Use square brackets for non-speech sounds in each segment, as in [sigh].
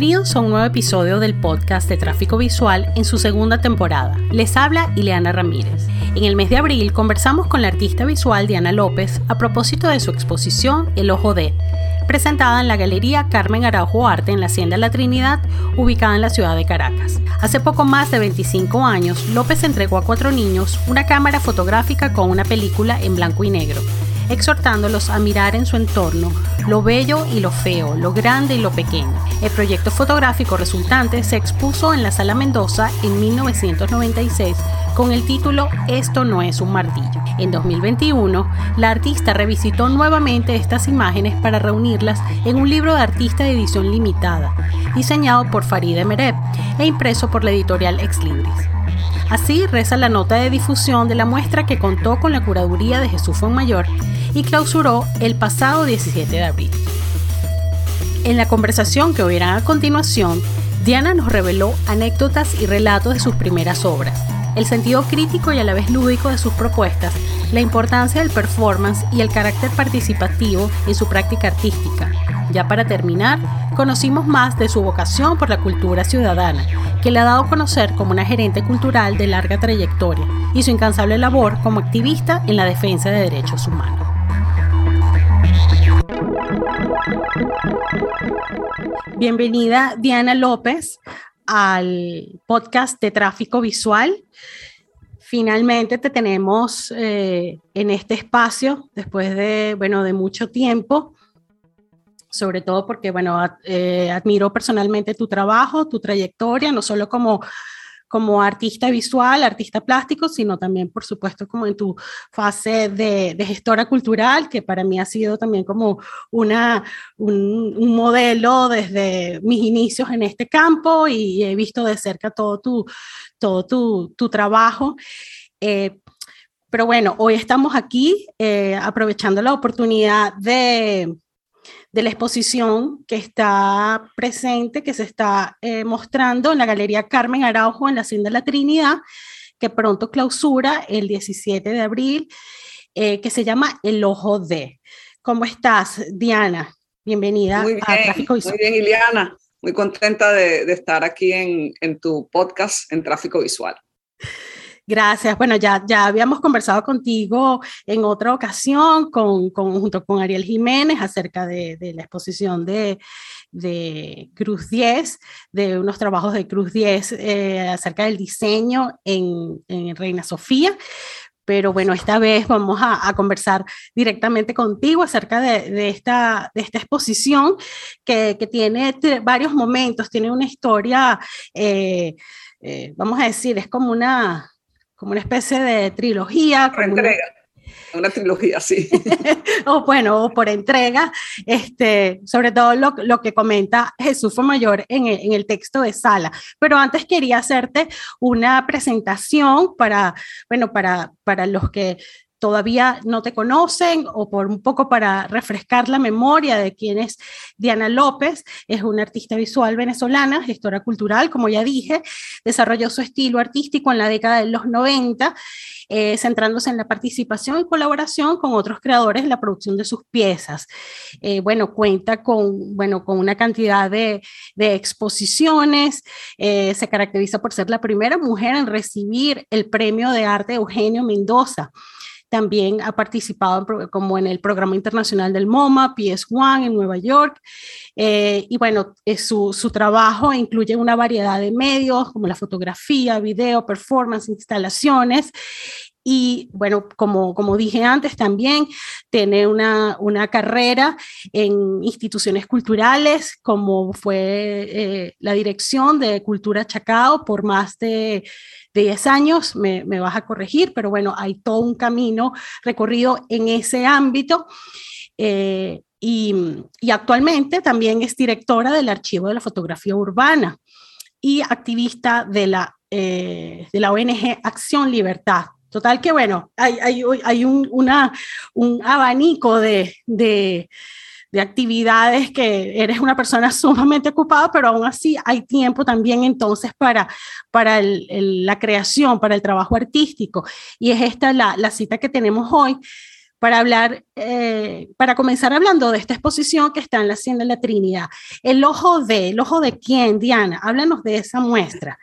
Bienvenidos a un nuevo episodio del podcast de Tráfico Visual en su segunda temporada. Les habla Ileana Ramírez. En el mes de abril conversamos con la artista visual Diana López a propósito de su exposición El Ojo de, presentada en la Galería Carmen Araujo Arte en la Hacienda La Trinidad, ubicada en la ciudad de Caracas. Hace poco más de 25 años, López entregó a cuatro niños una cámara fotográfica con una película en blanco y negro exhortándolos a mirar en su entorno lo bello y lo feo, lo grande y lo pequeño. El proyecto fotográfico resultante se expuso en la Sala Mendoza en 1996 con el título Esto no es un martillo. En 2021, la artista revisitó nuevamente estas imágenes para reunirlas en un libro de artista de edición limitada, diseñado por Faride Mereb e impreso por la editorial Ex Libris. Así reza la nota de difusión de la muestra que contó con la curaduría de Jesús Fonmayor y clausuró el pasado 17 de abril. En la conversación que oirán a continuación, Diana nos reveló anécdotas y relatos de sus primeras obras, el sentido crítico y a la vez lúdico de sus propuestas, la importancia del performance y el carácter participativo en su práctica artística. Ya para terminar, conocimos más de su vocación por la cultura ciudadana, que le ha dado a conocer como una gerente cultural de larga trayectoria y su incansable labor como activista en la defensa de derechos humanos. Bienvenida Diana López al podcast de tráfico visual. Finalmente te tenemos eh, en este espacio después de, bueno, de mucho tiempo, sobre todo porque, bueno, eh, admiro personalmente tu trabajo, tu trayectoria, no solo como como artista visual, artista plástico, sino también, por supuesto, como en tu fase de, gestora cultural, que para mí ha sido también como una, un, modelo desde mis inicios en este campo y he visto de cerca todo tu, todo tu, tu trabajo. Eh, pero bueno, hoy estamos aquí eh, aprovechando la oportunidad de, de la exposición que está presente, que se está eh, mostrando en la Galería Carmen Araujo en la Hacienda de la Trinidad, que pronto clausura el 17 de abril, eh, que se llama El Ojo de. ¿Cómo estás, Diana? Bienvenida a Tráfico Visual. Muy bien, Ileana. Muy contenta de, de estar aquí en, en tu podcast en Tráfico Visual. Gracias. Bueno, ya, ya habíamos conversado contigo en otra ocasión con, junto con Ariel Jiménez acerca de, la exposición de, Cruz 10, de unos trabajos de Cruz 10 eh, acerca del diseño en, Reina Sofía pero bueno, esta vez vamos a, conversar directamente contigo acerca de, esta, de esta exposición que, tiene varios momentos, tiene una historia, eh, eh, vamos a decir, es como una, como una especie de trilogía. Por entrega. Una... trilogía, sí. [laughs] o bueno, o por entrega, este, sobre todo lo, lo que comenta Jesús mayor en el, en el, texto de Sala. Pero antes quería hacerte una presentación para, bueno, para, para los que todavía no te conocen o por un poco para refrescar la memoria de quién es Diana López. Es una artista visual venezolana, gestora cultural, como ya dije, desarrolló su estilo artístico en la década de los 90, eh, centrándose en la participación y colaboración con otros creadores en la producción de sus piezas. Eh, bueno, cuenta con, bueno, con una cantidad de, exposiciones, eh, se caracteriza por ser la primera mujer en recibir el premio de arte Eugenio Mendoza. También ha participado como en el programa internacional del MoMA, PS1 en Nueva York. Eh, y bueno, su, su, trabajo incluye una variedad de medios como la fotografía, video, performance, instalaciones. Y bueno, como, como dije antes, también tiene una, una carrera en instituciones culturales, como fue eh, la dirección de Cultura Chacao por más de, de 10 años, me, me, vas a corregir, pero bueno, hay todo un camino recorrido en ese ámbito. Eh, y, y actualmente también es directora del Archivo de la Fotografía Urbana y activista de la, eh, de la ONG Acción Libertad, Total que bueno, hay, hay, hay un, una, un abanico de, de, de, actividades que eres una persona [laughs] sumamente ocupada, pero aún así hay tiempo también entonces para, para el, la creación, para el trabajo artístico. Y es esta la, la cita que tenemos hoy para hablar, eh, para comenzar hablando de esta exposición que está en la Hacienda de la Trinidad. El ojo de, el ojo de quién, Diana, háblanos de esa muestra.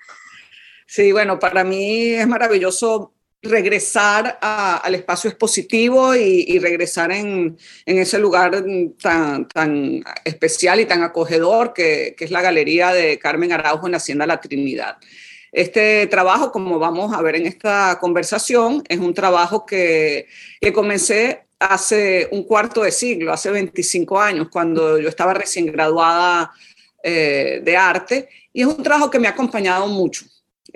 Sí, bueno, para mí es maravilloso regresar al espacio expositivo y, regresar en, ese lugar tan, tan especial y tan acogedor que, es la Galería de Carmen Araujo en la Hacienda La Trinidad. Este trabajo, como vamos a ver en esta conversación, es un trabajo que, que comencé hace un cuarto de siglo, hace 25 años, cuando yo estaba recién graduada eh, de arte, y es un trabajo que me ha acompañado mucho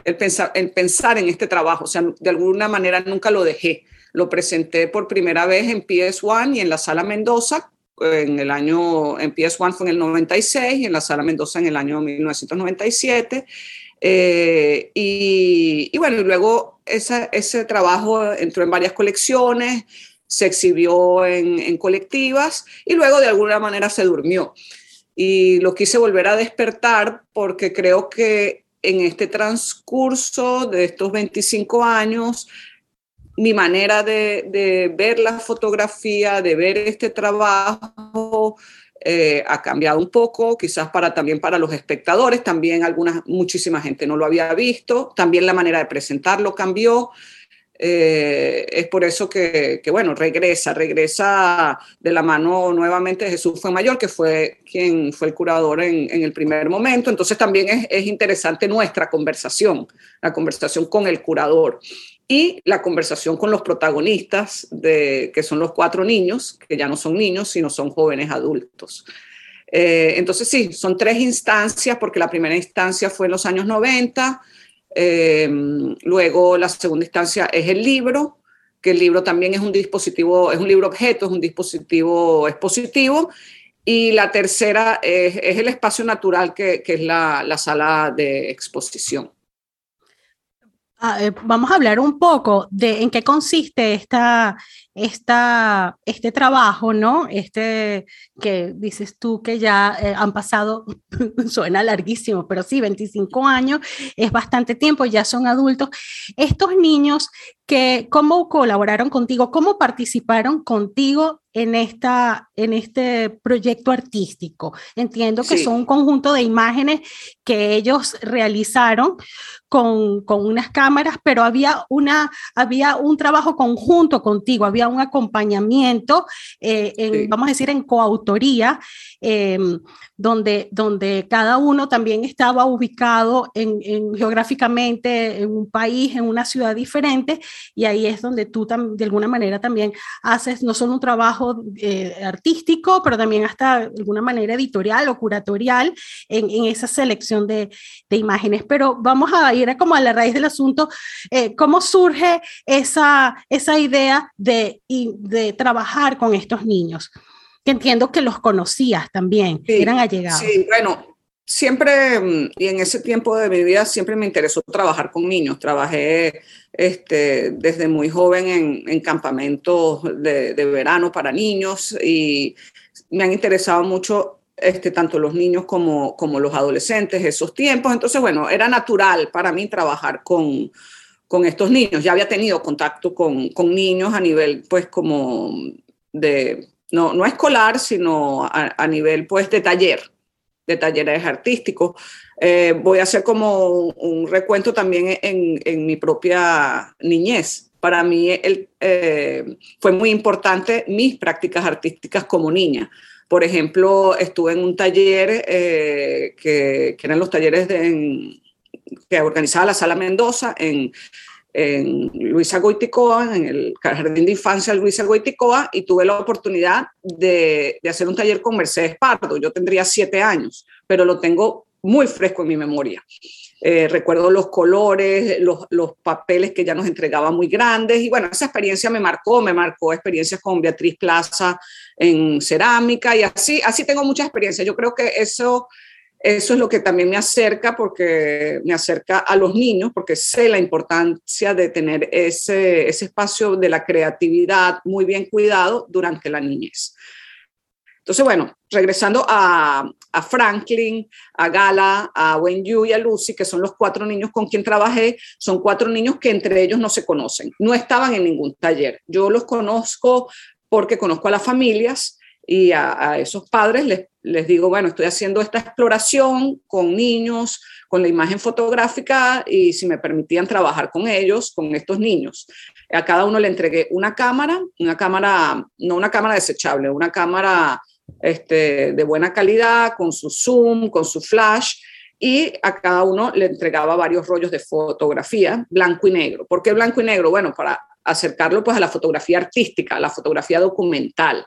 el pensar, en este trabajo. O sea, de alguna manera nunca lo dejé. Lo presenté por primera vez en PS1 y en la Sala Mendoza. En el año, en PS1 fue en el 96 y en la Sala Mendoza en el año 1997. Eh, y, bueno, luego ese trabajo entró en varias colecciones, se exhibió en colectivas y luego de alguna manera se durmió. Y lo quise volver a despertar porque creo que en este transcurso de estos 25 años, mi manera de, ver la fotografía, de ver este trabajo, eh, ha cambiado un poco, quizás para también para los espectadores, también alguna, muchísima gente no lo había visto, también la manera de presentarlo cambió. Eh, es por eso que, bueno, regresa, regresa de la mano nuevamente Jesús fue mayor, que fue quien fue el curador en, el primer momento. Entonces también es, interesante nuestra conversación, la conversación con el curador y la conversación con los protagonistas, de, que son los cuatro niños, que ya no son niños, sino son jóvenes adultos. Eh, entonces sí, son tres instancias, porque la primera instancia fue en los años 90, Em, luego la segunda instancia es el libro, que el libro también es un dispositivo, es un libro objeto, es un dispositivo expositivo. Y la tercera es, el espacio natural que, es la, sala de exposición. Ah, eh, vamos a hablar un poco de en qué consiste esta, esta, este trabajo, ¿no? Este que dices tú que ya eh, han pasado, [laughs] suena larguísimo, pero sí, 25 años es bastante tiempo, ya son adultos. Estos niños que, ¿cómo colaboraron contigo? ¿Cómo participaron contigo en, esta, en este proyecto artístico? Entiendo que son un conjunto de imágenes que ellos realizaron con, con, unas cámaras, pero había, una, había un trabajo conjunto contigo, había un acompañamiento, eh, vamos a decir, en coautoría, em, donde, donde cada uno también estaba ubicado en, geográficamente en un país, en una ciudad diferente, y ahí es donde tú de alguna manera también haces no solo un trabajo eh, artístico, pero también hasta de alguna manera editorial o curatorial en, en esa selección de, de, imágenes. Pero vamos a ir a como a la raíz del asunto, eh, ¿cómo surge esa, esa idea de y de trabajar con estos niños, que entiendo que los conocías también, eran allegados. Sí, bueno, siempre, mm, y en ese tiempo de mi vida, siempre me interesó trabajar con niños. Trabajé este, desde muy joven en, en campamentos de, de, verano para niños y me han interesado mucho este, tanto los niños como, como los adolescentes esos tiempos. Entonces, bueno, era natural para mí trabajar con, con estos niños. Ya había tenido contacto con, con niños a nivel, pues, como de, no, no escolar, sino a, nivel, pues, de taller, de talleres artísticos. Eh, voy a hacer como un, recuento también en, en, mi propia niñez. Para mí eh, fue muy importante mis prácticas artísticas como niña. Por ejemplo, estuve en un taller eh, que, que, eran los talleres de, que organizaba la Sala Mendoza en, Luisa Goiticoa, en el Jardín de Infancia Luisa Goiticoa, y tuve la oportunidad de, hacer un taller con Mercedes Pardo. Yo tendría siete años, pero lo tengo muy fresco en mi memoria. Eh, recuerdo los colores, los, los, papeles que ya nos entregaba muy grandes y bueno, esa experiencia me marcó, me marcó experiencias con Beatriz Plaza en cerámica y así, así tengo mucha experiencia. Yo creo que eso eso es lo que también me acerca porque me acerca a los niños porque sé la importancia de tener ese, ese espacio de la creatividad muy bien cuidado durante la niñez. Entonces, bueno, regresando a, a, Franklin, a Gala, a Wen Yu y a Lucy, que son los cuatro niños con quien trabajé, son cuatro niños que entre ellos no se conocen, no estaban en ningún taller. Yo los conozco porque conozco a las familias y a, esos padres les, les, digo, bueno, estoy haciendo esta exploración con niños, con la imagen fotográfica y si me permitían trabajar con ellos, con estos niños. A cada uno le entregué una cámara, una cámara, no una cámara desechable, una cámara este, de buena calidad, con su zoom, con su flash, y a cada uno le entregaba varios rollos de fotografía, blanco y negro. ¿Por qué blanco y negro? Bueno, para acercarlo pues a la fotografía artística, a la fotografía documental.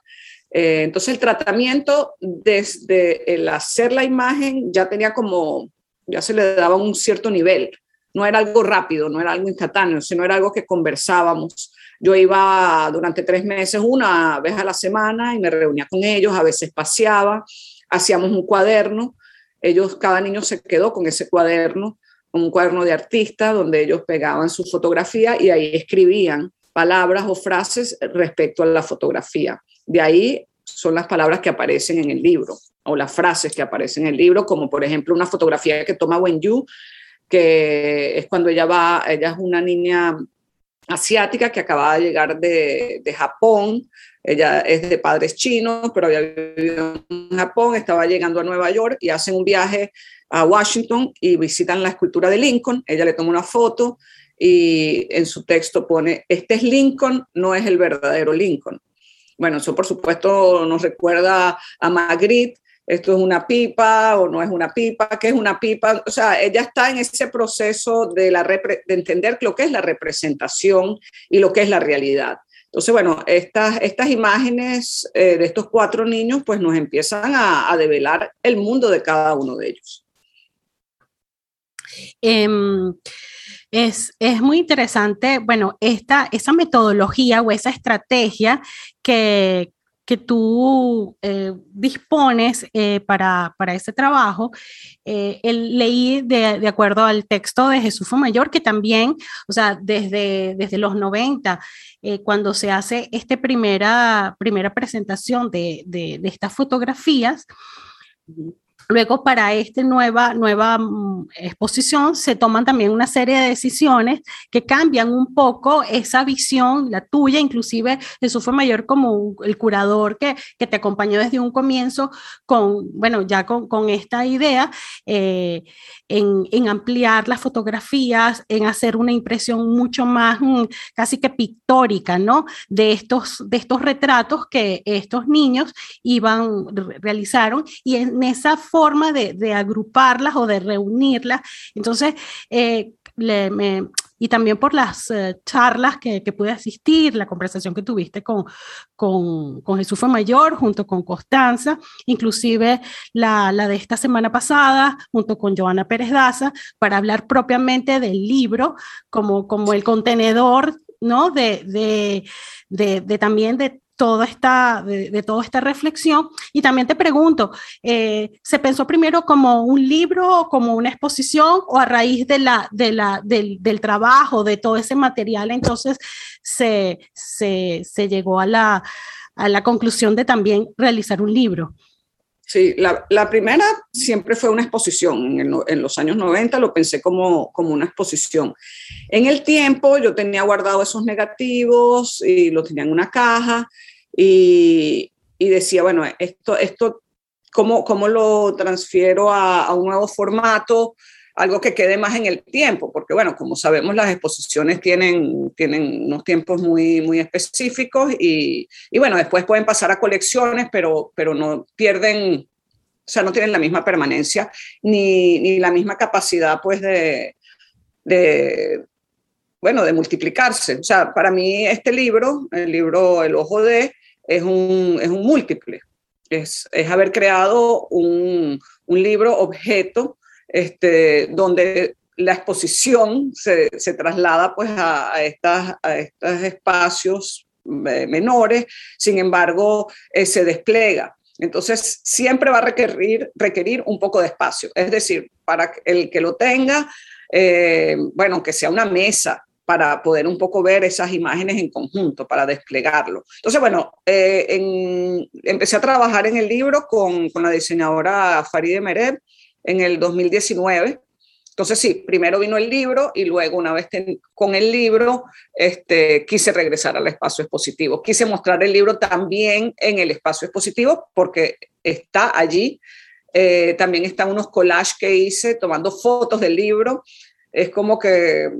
Eh, entonces el tratamiento desde el hacer la imagen ya tenía como, ya se le daba un cierto nivel. No era algo rápido, no era algo instantáneo, sino era algo que conversábamos. Yo iba durante tres meses, una vez a la semana, y me reunía con ellos, a veces paseaba, hacíamos un cuaderno. Ellos, cada niño se quedó con ese cuaderno, un cuaderno de artista, donde ellos pegaban su fotografía y ahí escribían palabras o frases respecto a la fotografía. De ahí son las palabras que aparecen en el libro o las frases que aparecen en el libro, como por ejemplo una fotografía que toma Wen Yu, que es cuando ella va, ella es una niña asiática que acaba de llegar de, de Japón, ella es de padres chinos, pero había vivido en Japón, estaba llegando a Nueva York y hacen un viaje a Washington y visitan la escultura de Lincoln, ella le toma una foto y en su texto pone, este es Lincoln, no es el verdadero Lincoln. Bueno, eso por supuesto nos recuerda a Magritte, esto es una pipa o no es una pipa, ¿qué es una pipa? O sea, ella está en ese proceso de, entender lo que es la representación y lo que es la realidad. Entonces, bueno, estas, estas imágenes eh, de estos cuatro niños pues nos empiezan a, a develar el mundo de cada uno de ellos. Em, es, es, muy interesante, bueno, esta, esa metodología o esa estrategia que, que tú eh, dispones eh, para, para, ese trabajo, eh, leí de, de, acuerdo al texto de Jesús Mayor, que también, o sea, desde, desde los 90, cuando se hace esta primera, primera presentación de, de estas fotografías, Luego, para esta nueva, nueva mm, exposición, se toman también una serie de decisiones que cambian un poco esa visión, la tuya, inclusive Jesús fue mayor como el curador que, que, te acompañó desde un comienzo con, bueno, ya con, esta idea, eh, en, en, ampliar las fotografías, en hacer una impresión mucho más mm, casi que pictórica, ¿no? De estos, de estos retratos que estos niños iban, realizaron y en esa forma de, agruparlas o de reunirlas. Entonces, eh, y también por las eh, charlas que, que, pude asistir, la conversación que tuviste con, con, con Jesús fue mayor junto con Constanza, inclusive la, de esta semana pasada junto con Joana Pérez Daza, para hablar propiamente del libro como, como el contenedor ¿no? De, de, de, de, también de toda esta, de, toda esta reflexión. Y también te pregunto, eh, ¿se pensó primero como un libro, como una exposición, o a raíz de la, de la, del, del trabajo, de todo ese material, entonces se, se, se llegó a la, a la conclusión de también realizar un libro? Sí, la, primera siempre fue una exposición. En, en, los años 90 lo pensé como, como una exposición. En el tiempo yo tenía guardado esos negativos y los tenía en una caja y, y decía, bueno, esto, esto ¿cómo, cómo lo transfiero a, a un nuevo formato? Algo que quede más en el tiempo, porque bueno, como sabemos, las exposiciones tienen, tienen unos tiempos muy, muy específicos y, y bueno, después pueden pasar a colecciones, pero, pero no pierden, o sea, no tienen la misma permanencia ni, ni la misma capacidad, pues, de, de, bueno, de multiplicarse. O sea, para mí este libro, el libro El Ojo de, es un, es un múltiple. Es, es haber creado un, un libro objeto este, donde la exposición se, se traslada pues a, estas, a estos espacios menores, sin embargo, eh, se despliega. Entonces, siempre va a requerir, requerir un poco de espacio. Es decir, para el que lo tenga, eh, bueno, que sea una mesa, para poder un poco ver esas imágenes en conjunto, para desplegarlo. Entonces, bueno, eh, empecé a trabajar en el libro con, con la diseñadora Faride Mered en el 2019 entonces sí, primero vino el libro y luego una vez con el libro este, quise regresar al espacio expositivo. Quise mostrar el libro también en el espacio expositivo porque está allí. Eh, también están unos collages que hice tomando fotos del libro. Es como que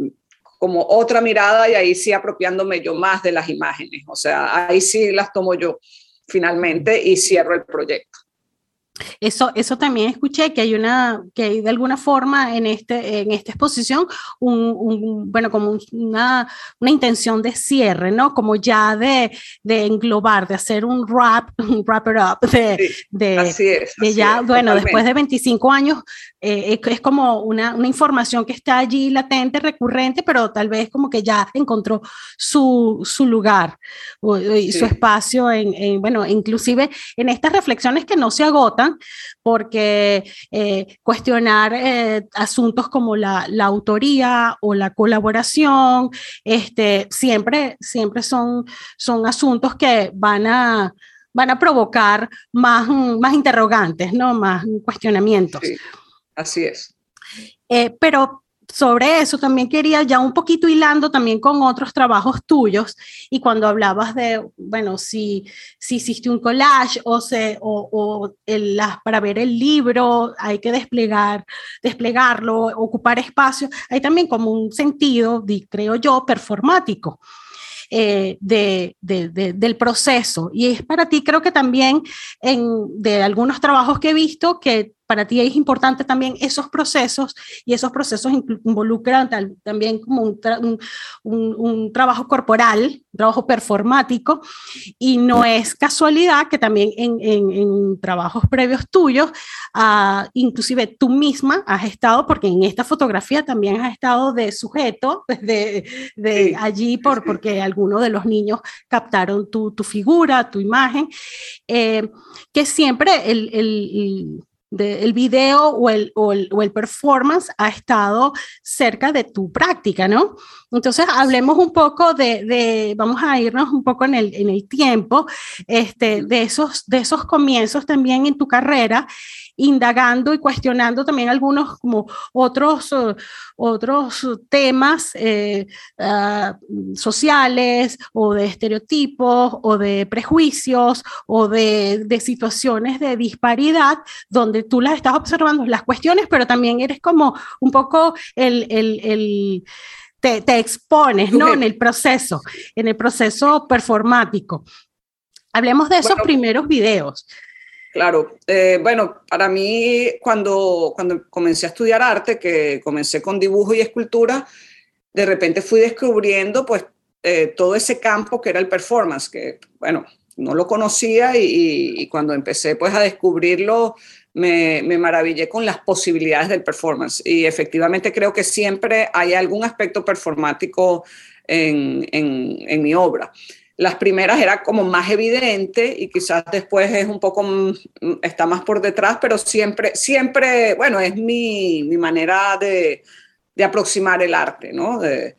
como otra mirada y ahí sí apropiándome yo más de las imágenes. O sea, ahí sí las tomo yo finalmente y cierro el proyecto. Eso, eso también escuché que hay una, que hay de alguna forma en, este, en esta exposición, un, bueno, como una, una, intención de cierre, ¿no? Como ya de, de englobar, de hacer un wrap, [laughs] un wrapper up, de, de, así es, de ya, bueno, después de 25 años, eh, es, como una, una, información que está allí latente, recurrente, pero tal vez como que ya encontró su, su lugar y su espacio en, en, bueno, inclusive en estas reflexiones que no se agotan, porque eh, cuestionar eh, asuntos como la, autoría o la colaboración, este, siempre, siempre son, son asuntos que van a, van a provocar más, más interrogantes, ¿no? más cuestionamientos. así es. Eh, pero sobre eso también quería ya un poquito hilando también con otros trabajos tuyos y cuando hablabas de, bueno, si, si hiciste un collage o, se, o, o el, para ver el libro hay que desplegar, desplegarlo, ocupar espacio, hay también como un sentido, creo yo, performático. Eh, de, de, del proceso. Y es para ti, creo que también en, de algunos trabajos que he visto, que para ti es importante también esos procesos y esos procesos involucran también como un, un, trabajo corporal, un trabajo performático y no es casualidad que también en, en, trabajos previos tuyos, uh, inclusive tú misma has estado, porque en esta fotografía también has estado de sujeto, [laughs] de, de allí por, porque algunos de los niños captaron tu, tu figura, tu imagen, eh, que siempre el, el el video o el, o el, o, el, performance ha estado cerca de tu práctica, ¿no? Entonces, hablemos un poco de, de, vamos a irnos un poco en el, en el tiempo, este, de, esos, de esos comienzos también en tu carrera indagando y cuestionando también algunos como otros, uh, otros temas eh, ah, sociales o de estereotipos o de prejuicios o de, de, situaciones de disparidad donde tú las estás observando, las cuestiones, pero también eres como un poco el, el, el te, te, expones, ¿no? En el proceso, en el proceso performático. Hablemos de esos primeros videos. Claro, eh, bueno, para mí cuando, cuando comencé a estudiar arte, que comencé con dibujo y escultura, de repente fui descubriendo pues eh, todo ese campo que era el performance, que bueno, no lo conocía y, cuando empecé pues a descubrirlo me, me, maravillé con las posibilidades del performance y efectivamente creo que siempre hay algún aspecto performático en, en, en mi obra. Las primeras era como más evidente y quizás después es un poco, está más por detrás, pero siempre, siempre, bueno, es mi, mi manera de, de, aproximar el arte, ¿no? De,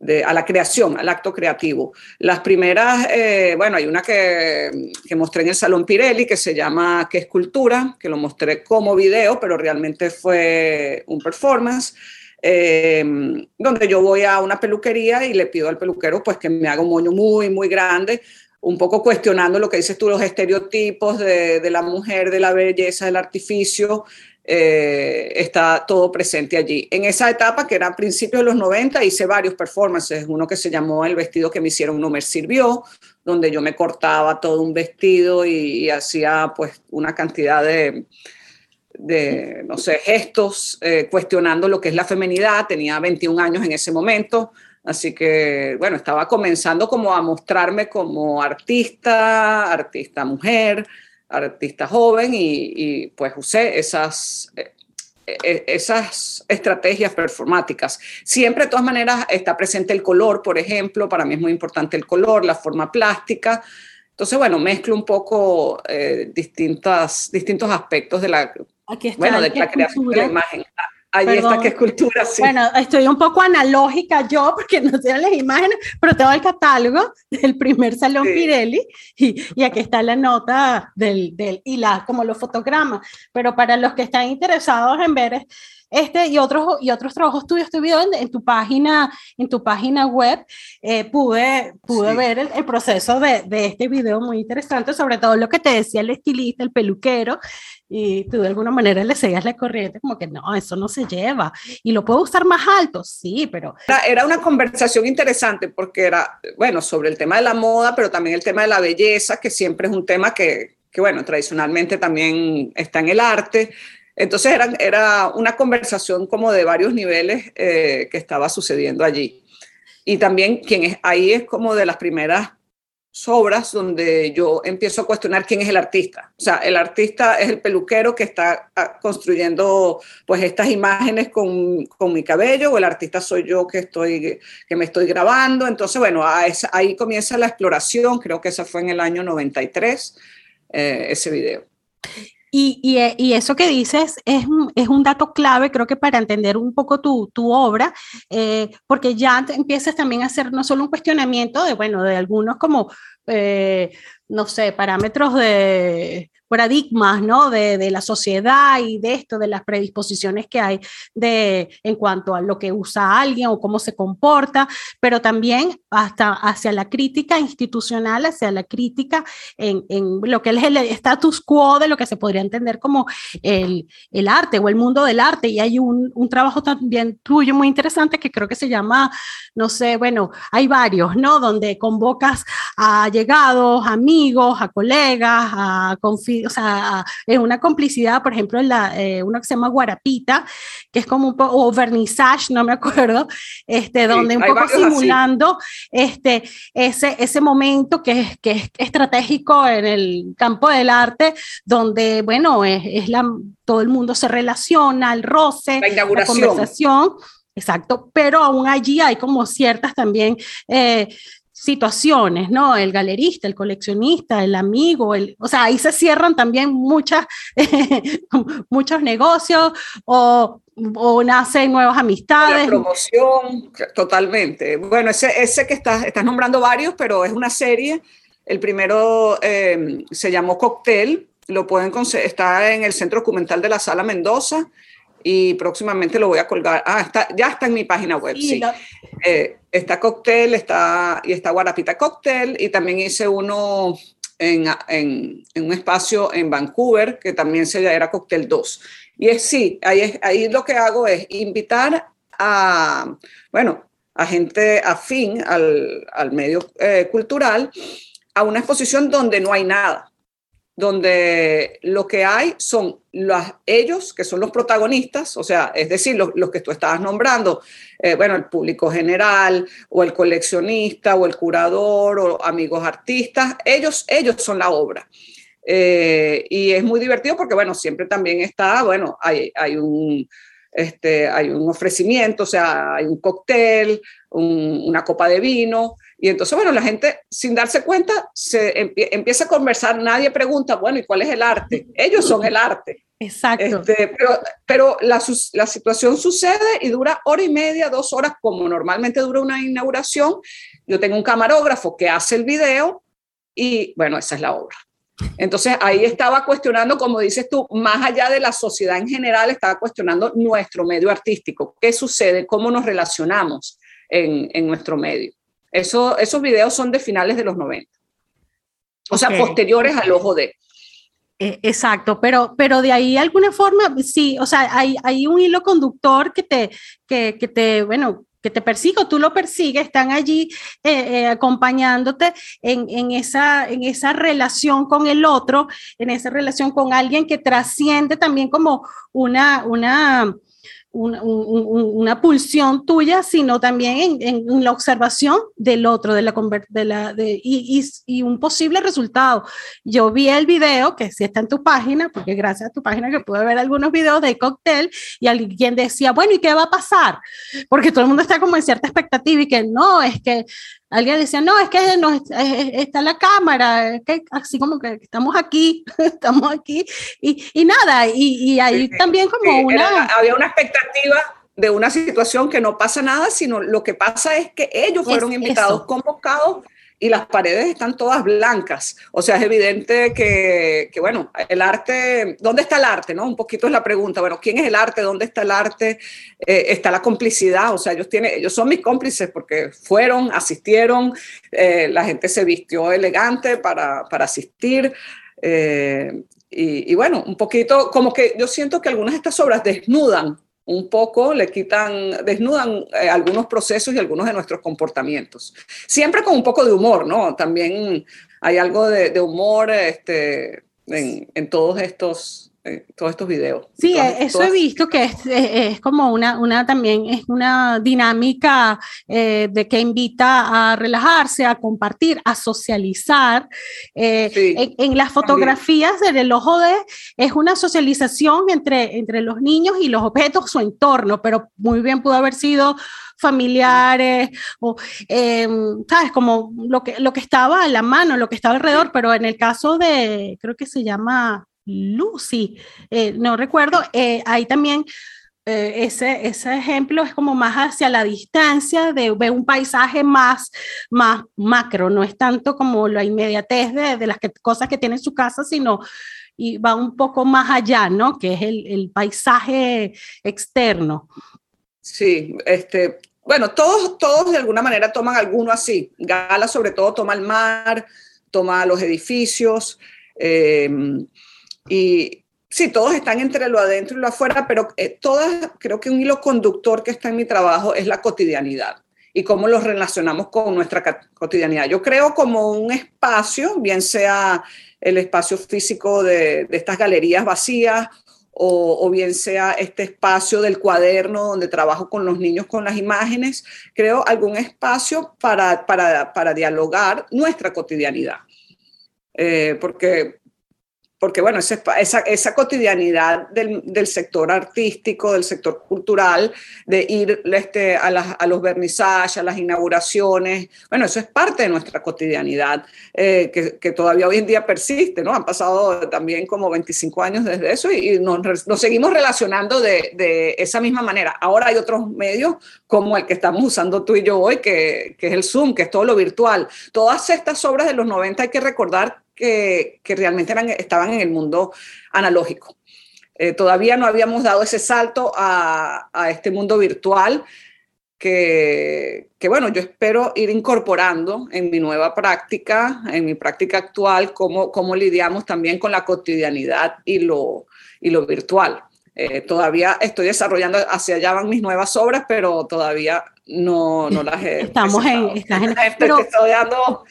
de, a la creación, al acto creativo. Las primeras, eh, bueno, hay una que, que, mostré en el Salón Pirelli que se llama ¿Qué escultura? que lo mostré como video, pero realmente fue un performance. Em, donde yo voy a una peluquería y le pido al peluquero pues que me haga un moño muy, muy grande, un poco cuestionando lo que dices tú, los estereotipos de, de la mujer, de la belleza, del artificio, eh, está todo presente allí. En esa etapa, que era a principios de los 90, hice varios performances, uno que se llamó El vestido que me hicieron no me sirvió, donde yo me cortaba todo un vestido y hacía pues una cantidad de, de, no sé, gestos, eh, cuestionando lo que es la femenidad. Tenía 21 años en ese momento, así que, bueno, estaba comenzando como a mostrarme como artista, artista mujer, artista joven y, pues usé esas, eh, eh, esas estrategias performáticas. Siempre, de todas maneras, está presente el color, por ejemplo, para mí es muy importante el color, la forma plástica. Entonces, bueno, mezclo un poco distintas, distintos aspectos de la Aquí está bueno, de la creación de la imagen. Ahí está que escultura, sí. Bueno, estoy un poco analógica yo [laughs] porque no sé las imágenes, pero tengo el catálogo del primer Salón Pirelli y, y, aquí está la nota del, del, y la, como los fotogramas. Pero para los que están interesados en ver este y otros, y otros trabajos tuyos estoy viendo en, tu página, en tu página web, eh, pude, pude ver el, proceso de, de, este video muy interesante, sobre todo lo que te decía el estilista, el peluquero, y tú de alguna manera le seguías la corriente, como que no, eso no se lleva, y lo puedo usar más alto, sí, pero... Era, era una conversación interesante porque era, bueno, sobre el tema de la moda, pero también el tema de la belleza, que siempre es un tema que, que bueno, tradicionalmente también está en el arte, entonces era, era una conversación como de varios niveles eh, que estaba sucediendo allí. Y también quien es ahí es como de las primeras obras donde yo empiezo a cuestionar quién es el artista. O sea, el artista es el peluquero que está ah, construyendo pues estas imágenes con, con mi cabello o el artista soy yo que, estoy, que me estoy grabando. Entonces, bueno, ahí comienza la exploración, creo que ese fue en el año 93, eh, ese video. Y, eh, y, eso que dices es, es, un dato clave, creo que para entender un poco tu, tu obra, eh, porque ya empiezas también a hacer no solo un cuestionamiento de, bueno, de algunos como, eh, no sé, parámetros de paradigmas, ¿no? De, de, la sociedad y de esto, de las predisposiciones que hay de, en cuanto a lo que usa alguien o cómo se comporta, pero también hasta hacia la crítica institucional, hacia la crítica en, en lo que es el status quo de lo que se podría entender como el, el arte o el mundo del arte. Y hay un, un, trabajo también tuyo muy interesante que creo que se llama, no sé, bueno, hay varios, ¿no? Donde convocas a llegados, amigos, a colegas, a o sea, es una complicidad, por ejemplo, la, eh, una que se llama Guarapita, que es como un poco, o Vernissage, no me acuerdo, este, donde un poco simulando este, ese, ese momento que es, que es estratégico en el campo del arte, donde, bueno, es, es la, todo el mundo se relaciona, el roce, la, la conversación. Exacto, pero aún allí hay como ciertas también eh, situaciones, ¿no? El galerista, el coleccionista, el amigo, el, o sea, ahí se cierran también muchas, [laughs] muchos negocios o, o, nacen nuevas amistades. La promoción, totalmente. Bueno, ese, ese que estás, estás nombrando varios, pero es una serie. El primero eh, se llamó Cocktail, lo pueden está en el Centro Documental de la Sala Mendoza y próximamente lo voy a colgar. Ah, está, ya está en mi página web, sí. Eh, está Cocktail está, y está Guarapita Cocktail y también hice uno en, en, en, un espacio en Vancouver que también se era Cocktail 2. Y es sí, ahí, ahí lo que hago es invitar a, bueno, a gente afín al, al medio eh, cultural a una exposición donde no hay nada donde lo que hay son los, ellos, que son los protagonistas, o sea, es decir, los, que tú estabas nombrando, eh, bueno, el público general, o el coleccionista, o el curador, o amigos artistas, ellos, ellos son la obra. Eh, y es muy divertido porque, bueno, siempre también está, bueno, hay, hay un... Este, hay un ofrecimiento, o sea, hay un cóctel, una copa de vino, y entonces, bueno, la gente sin darse cuenta se empieza a conversar, nadie pregunta, bueno, ¿y cuál es el arte? Ellos son el arte. Exacto. Este, pero pero la, la, situación sucede y dura hora y media, dos horas, como normalmente dura una inauguración. Yo tengo un camarógrafo que hace el video y, bueno, esa es la obra. Entonces ahí estaba cuestionando, como dices tú, más allá de la sociedad en general, estaba cuestionando nuestro medio artístico. ¿Qué sucede? ¿Cómo nos relacionamos en, en nuestro medio? Eso, esos videos son de finales de los 90. O sea, posteriores al ojo de. Eh, exacto, pero, pero de ahí alguna forma, sí, o sea, hay, hay un hilo conductor que te, que, que te, bueno, que te persigo, tú lo persigues, están allí eh, eh, acompañándote en, en, esa, en esa relación con el otro, en esa relación con alguien que trasciende también como una, una, una pulsión tuya, sino también en, la observación del otro, de la, de la de, y, y, un posible resultado. Yo vi el video, que sí está en tu página, porque gracias a tu página que pude ver algunos videos de cóctel, y alguien decía, bueno, ¿y qué va a pasar? Porque todo el mundo está como en cierta expectativa y que no, es que alguien decía, no, es que no, está la cámara, es que así como que estamos aquí, [laughs] estamos aquí, y, y nada, y, y ahí también como una... había una expectativa de una situación que no pasa nada, sino lo que pasa es que ellos fueron invitados, convocados y las paredes están todas blancas. O sea, es evidente que, bueno, el arte, ¿dónde está el arte? No? Un poquito es la pregunta. Bueno, ¿quién es el arte? ¿Dónde está el arte? Eh, está la complicidad. O sea, ellos, tienen, ellos son mis cómplices porque fueron, asistieron, eh, la gente se vistió elegante para, para asistir. Eh, y bueno, un poquito, como que yo siento que algunas de estas obras desnudan un poco, le quitan, desnudan eh, algunos procesos y algunos de nuestros comportamientos. Siempre con un poco de humor, ¿no? También hay algo de, humor este, en, en todos estos eh, todos estos videos. Sí, eso he visto que es, es, como una, una también es una dinámica eh, de que invita a relajarse, a compartir, a socializar. Eh, en, las fotografías del el ojo de es una socialización entre, entre los niños y los objetos, su entorno, pero muy bien pudo haber sido familiares o, em, ¿sabes? Como lo que, lo que estaba a la mano, lo que estaba alrededor, pero en el caso de, creo que se llama Lucy, eh, no recuerdo, eh, ahí también eh, ese, ese ejemplo es como más hacia la distancia de ver un paisaje más, más macro, no es tanto como la inmediatez de, de las cosas que tiene en su casa, sino y va un poco más allá, ¿no? Que es el, el paisaje externo. Sí, este, bueno, todos, todos de alguna manera toman alguno así. Gala sobre todo toma el mar, toma los edificios. Eh, y sí, todos están entre lo adentro y lo afuera, pero eh, todas, creo que un hilo conductor que está en mi trabajo es la cotidianidad y cómo los relacionamos con nuestra cotidianidad. Yo creo como un espacio, bien sea el espacio físico de, estas galerías vacías o, bien sea este espacio del cuaderno donde trabajo con los niños con las imágenes, creo algún espacio para, para, para dialogar nuestra cotidianidad. Eh, porque porque bueno, esa, cotidianidad del, sector artístico, del sector cultural, de ir este, a, los vernizajes, a las inauguraciones, bueno, eso es parte de nuestra cotidianidad, eh, que, todavía hoy en día persiste, ¿no? Han pasado también como 25 años desde eso y, nos, seguimos relacionando de, de, esa misma manera. Ahora hay otros medios como el que estamos usando tú y yo hoy, que, que es el Zoom, que es todo lo virtual. Todas estas obras de los 90 hay que recordar que, realmente eran, estaban en el mundo analógico. Eh, todavía no habíamos dado ese salto a, este mundo virtual que, bueno, yo espero ir incorporando en mi nueva práctica, en mi práctica actual, cómo, cómo lidiamos también con la cotidianidad y lo, y lo virtual. Eh, todavía estoy desarrollando, hacia allá van mis nuevas obras, pero todavía no, no las he... Estamos en... [laughs] pero, estoy dando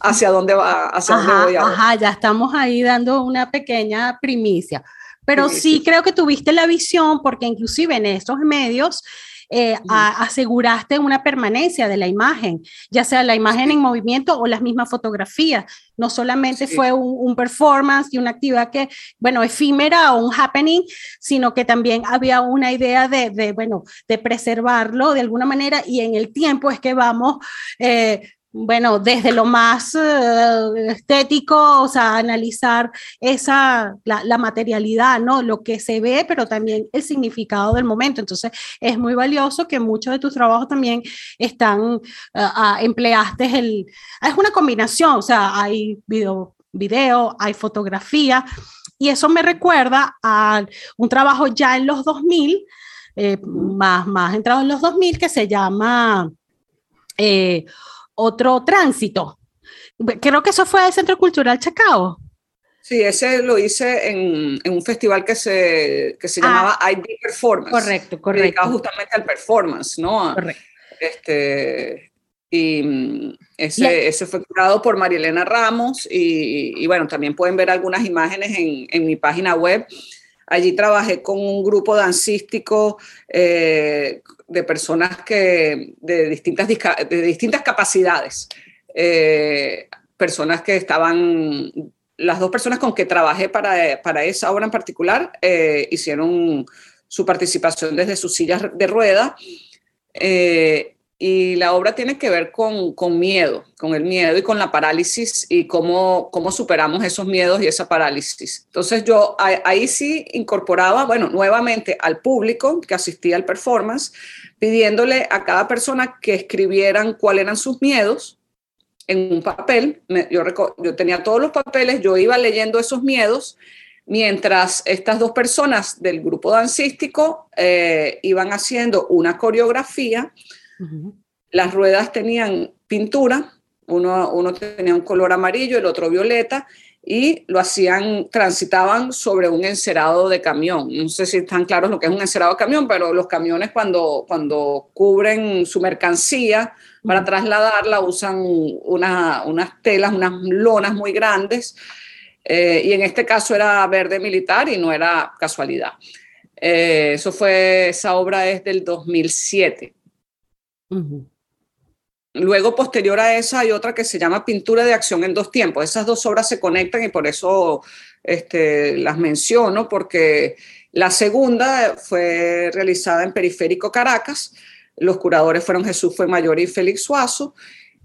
hacia dónde va, hacia dónde voy ahora. Ajá, ya estamos ahí dando una pequeña primicia. Pero sí, creo que tuviste la visión porque inclusive en estos medios eh, aseguraste una permanencia de la imagen, ya sea la imagen en movimiento o las mismas fotografías. No solamente fue un, performance y una actividad que, bueno, efímera o un happening, sino que también había una idea de, de bueno, de preservarlo de alguna manera y en el tiempo es que vamos eh, bueno, desde lo más eh, estético, o sea, analizar esa, la, materialidad, ¿no? Lo que se ve, pero también el significado del momento. Entonces, es muy valioso que muchos de tus trabajos también están, uh, empleaste el, es una combinación, o sea, hay video, video hay fotografía, y eso me recuerda a un trabajo ya en los 2000, eh, más, más entrado en los 2000, que se llama... Eh, otro tránsito. Creo que eso fue el Centro Cultural Chacao. Sí, ese lo hice en, un festival que se, que se llamaba ah. ID Performance. Correcto, correcto. Dedicado justamente al performance, ¿no? Correcto. Este, y mm, ese, ese, fue curado por Marielena Ramos y, y, bueno, también pueden ver algunas imágenes en, en, mi página web. Allí trabajé con un grupo dancístico eh, de personas que, de, distintas, de distintas capacidades, eh, personas que estaban, las dos personas con que trabajé para, para esa obra en particular, eh, hicieron su participación desde sus sillas de rueda. Eh, y la obra tiene que ver con, con, miedo, con el miedo y con la parálisis y cómo, cómo superamos esos miedos y esa parálisis. Entonces yo ahí sí incorporaba, bueno, nuevamente al público que asistía al performance, pidiéndole a cada persona que escribieran cuáles eran sus miedos en un papel. yo, yo tenía todos los papeles, yo iba leyendo esos miedos mientras estas dos personas del grupo dancístico eh, iban haciendo una coreografía las ruedas tenían pintura, uno, uno tenía un color amarillo, el otro violeta, y lo hacían, transitaban sobre un encerado de camión. No sé si están claros lo que es un encerado de camión, pero los camiones cuando, cuando cubren su mercancía para trasladarla usan unas telas, unas lonas muy grandes, eh, y en este caso era verde militar y no era casualidad. Eh, eso fue, esa obra es del 2007. Luego, posterior a esa, hay otra que se llama Pintura de Acción en dos tiempos. Esas dos obras se conectan y por eso este, las menciono, porque la segunda fue realizada en Periférico Caracas. Los curadores fueron Jesús Fue Mayor y Félix Suazo.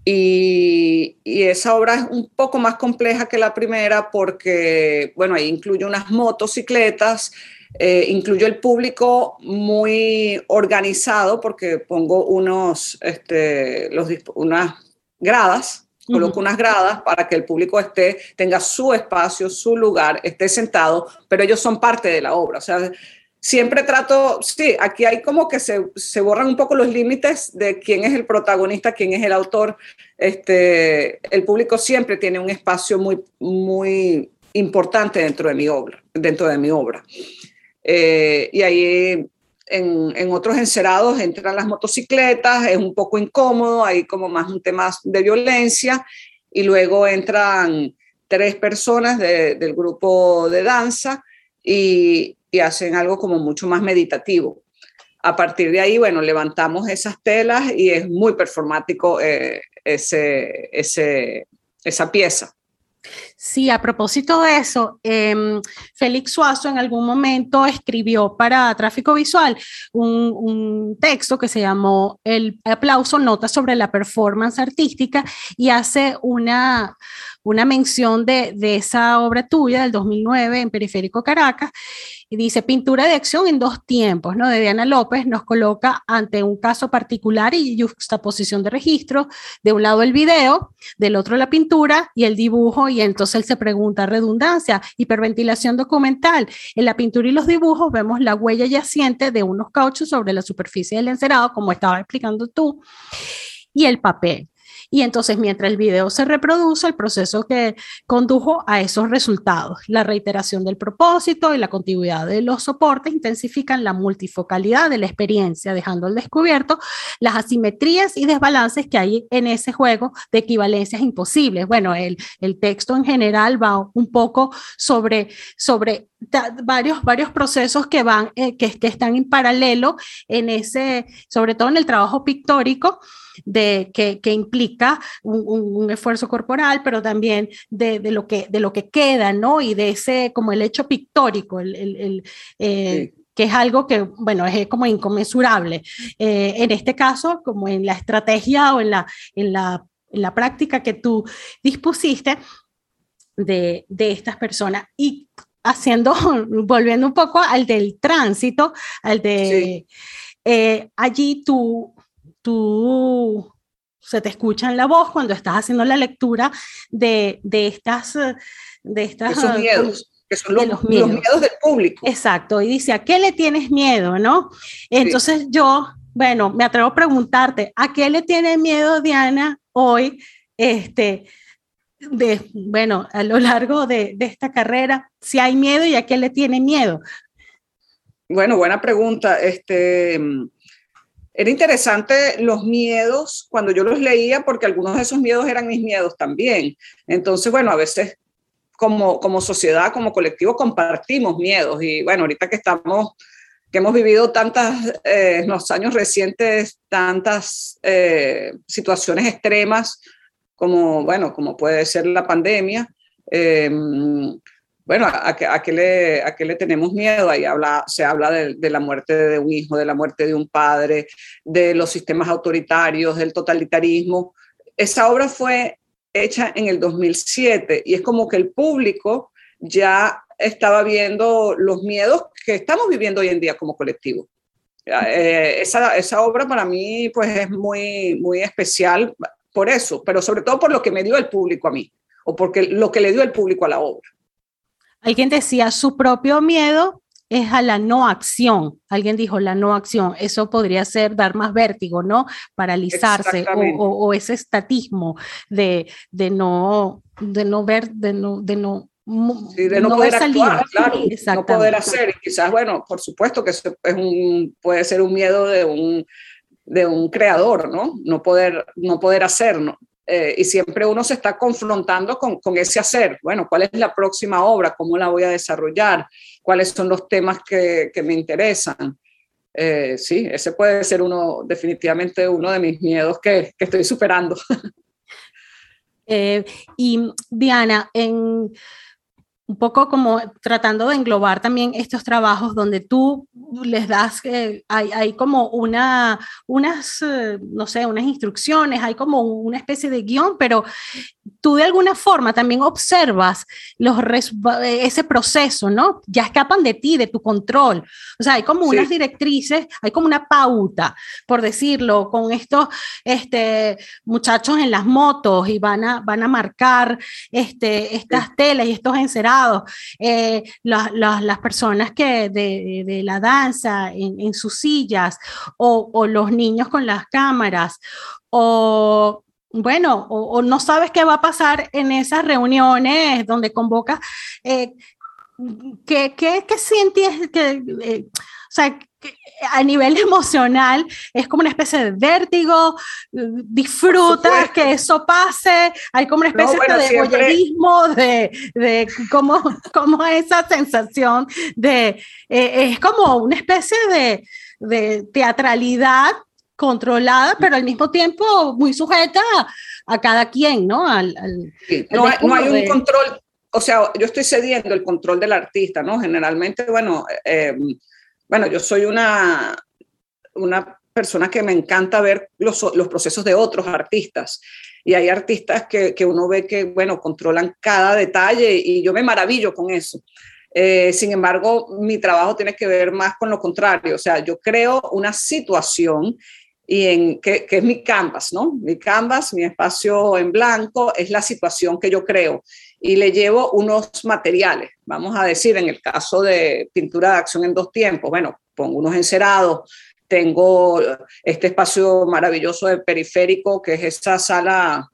Y, y, esa obra es un poco más compleja que la primera porque, bueno, ahí incluye unas motocicletas, eh, incluyo el público muy organizado porque pongo unos, este, los, unas gradas, coloco unas gradas para que el público esté, tenga su espacio, su lugar, esté sentado, pero ellos son parte de la obra. O sea, siempre trato, sí, aquí hay como que se, se, borran un poco los límites de quién es el protagonista, quién es el autor. Este, el público siempre tiene un espacio muy, muy importante dentro de mi obra, dentro de mi obra. Eh, y ahí en, en, otros encerados entran las motocicletas, es un poco incómodo, hay como más un tema de violencia, y luego entran tres personas del grupo de danza y, y, hacen algo como mucho más meditativo. A partir de ahí, bueno, levantamos esas telas y es muy performático eh, ese, ese, esa pieza. Sí, a propósito de eso, em, Félix Suazo en algún momento escribió para Tráfico Visual un, texto que se llamó El aplauso, nota sobre la performance artística y hace una, una mención de, de esa obra tuya del 2009 en Periférico Caracas y dice, pintura de acción en dos tiempos, ¿no? De Diana López nos coloca ante un caso particular y juxtaposición de registro, de un lado el video, del otro la pintura y el dibujo, y entonces él se pregunta, redundancia, hiperventilación documental. En la pintura y los dibujos vemos la huella yaciente de unos cauchos sobre la superficie del encerado, como estaba explicando tú, y el papel. Y entonces, mientras el video se reproduce, el proceso que condujo a esos resultados, la reiteración del propósito y la continuidad de los soportes intensifican la multifocalidad de la experiencia, dejando al descubierto las asimetrías y desbalances que hay en ese juego de equivalencias imposibles. Bueno, el, el texto en general va un poco sobre, sobre varios, varios procesos que van, eh, que, que están en paralelo en ese, sobre todo en el trabajo pictórico, de, que, que implica un, esfuerzo corporal, pero también de, de, lo que, de lo que queda, ¿no? Y de ese, como el hecho pictórico, el, el, eh, que es algo que, bueno, es como inconmensurable. Eh, en este caso, como en la estrategia o en la, en la, en la práctica que tú dispusiste de, de estas personas. Y haciendo, [laughs] volviendo un poco al del tránsito, al de... Eh, allí tú tú se te escucha en la voz cuando estás haciendo la lectura de, de estas... De estas Esos miedos. Que son los, miedos. del público. Exacto, y dice, ¿a qué le tienes miedo? ¿no? Entonces yo, bueno, me atrevo a preguntarte, ¿a qué le tiene miedo Diana hoy? Este, de, bueno, a lo largo de, de esta carrera, si hay miedo y a qué le tiene miedo. Bueno, buena pregunta. Este, era interesante los miedos cuando yo los leía, porque algunos de esos miedos eran mis miedos también. Entonces, bueno, a veces como, como sociedad, como colectivo, compartimos miedos. Y bueno, ahorita que estamos, que hemos vivido tantas, eh, en los años recientes, tantas eh, situaciones extremas, como, bueno, como puede ser la pandemia, eh, bueno, ¿a, qué, le, tenemos miedo? Ahí se habla de, la muerte de un hijo, de la muerte de un padre, de los sistemas autoritarios, del totalitarismo. Esa obra fue hecha en el 2007 y es como que el público ya estaba viendo los miedos que estamos viviendo hoy en día como colectivo. Eh, esa, esa, obra para mí pues es muy, muy especial por eso, pero sobre todo por lo que me dio el público a mí, o porque lo que le dio el público a la obra. Alguien decía, su propio miedo es a la no acción. Alguien dijo la no acción. Eso podría ser dar más vértigo, ¿no? Paralizarse o, ese estatismo de, de, no, de no ver, de no, de no de no, poder actuar, claro, no poder hacer. Y quizás, bueno, por supuesto que es un, puede ser un miedo de un, de un creador, ¿no? No poder, no poder hacer, ¿no? Eh, y siempre uno se está confrontando con, con, ese hacer. Bueno, ¿cuál es la próxima obra? ¿Cómo la voy a desarrollar? ¿Cuáles son los temas que, que me interesan? Eh, sí, ese puede ser uno, definitivamente uno de mis miedos que, que estoy superando. [laughs] Eh, y Diana, en un poco como tratando de englobar también estos trabajos donde tú les das, eh, hay, hay, como una, unas, eh, no sé, unas instrucciones, hay como una especie de guion, pero tú de alguna forma también observas los ese proceso, ¿no? Ya escapan de ti, de tu control. O sea, hay como unas directrices, hay como una pauta, por decirlo, con estos este, muchachos en las motos y van a, van a marcar este, estas telas y estos encerados. Eh, las personas que de, de la danza en, sus sillas o, los niños con las cámaras o bueno, o, no sabes qué va a pasar en esas reuniones donde convoca, eh, ¿qué, qué, qué, sientes? Que, eh, sea, a nivel [laughs] emocional es como una especie de vértigo, disfrutas que eso pase, hay como una especie de voyerismo, de, de como, [laughs] como esa sensación de, eh, es como una especie de, de teatralidad controlada, pero al mismo tiempo muy sujeta a, cada quien, ¿no? Al, no, hay, un control, o sea, yo estoy cediendo el control del artista, ¿no? Generalmente, bueno, eh, bueno, yo soy una, una persona que me encanta ver los, los procesos de otros artistas. Y hay artistas que, que, uno ve que, bueno, controlan cada detalle y yo me maravillo con eso. Eh, sin embargo, mi trabajo tiene que ver más con lo contrario. O sea, yo creo una situación y en que, es mi canvas, ¿no? Mi canvas, mi espacio en blanco, es la situación que yo creo y le llevo unos materiales, vamos a decir, en el caso de pintura de acción en dos tiempos, bueno, pongo unos encerados, tengo este espacio maravilloso de periférico, que es esta sala,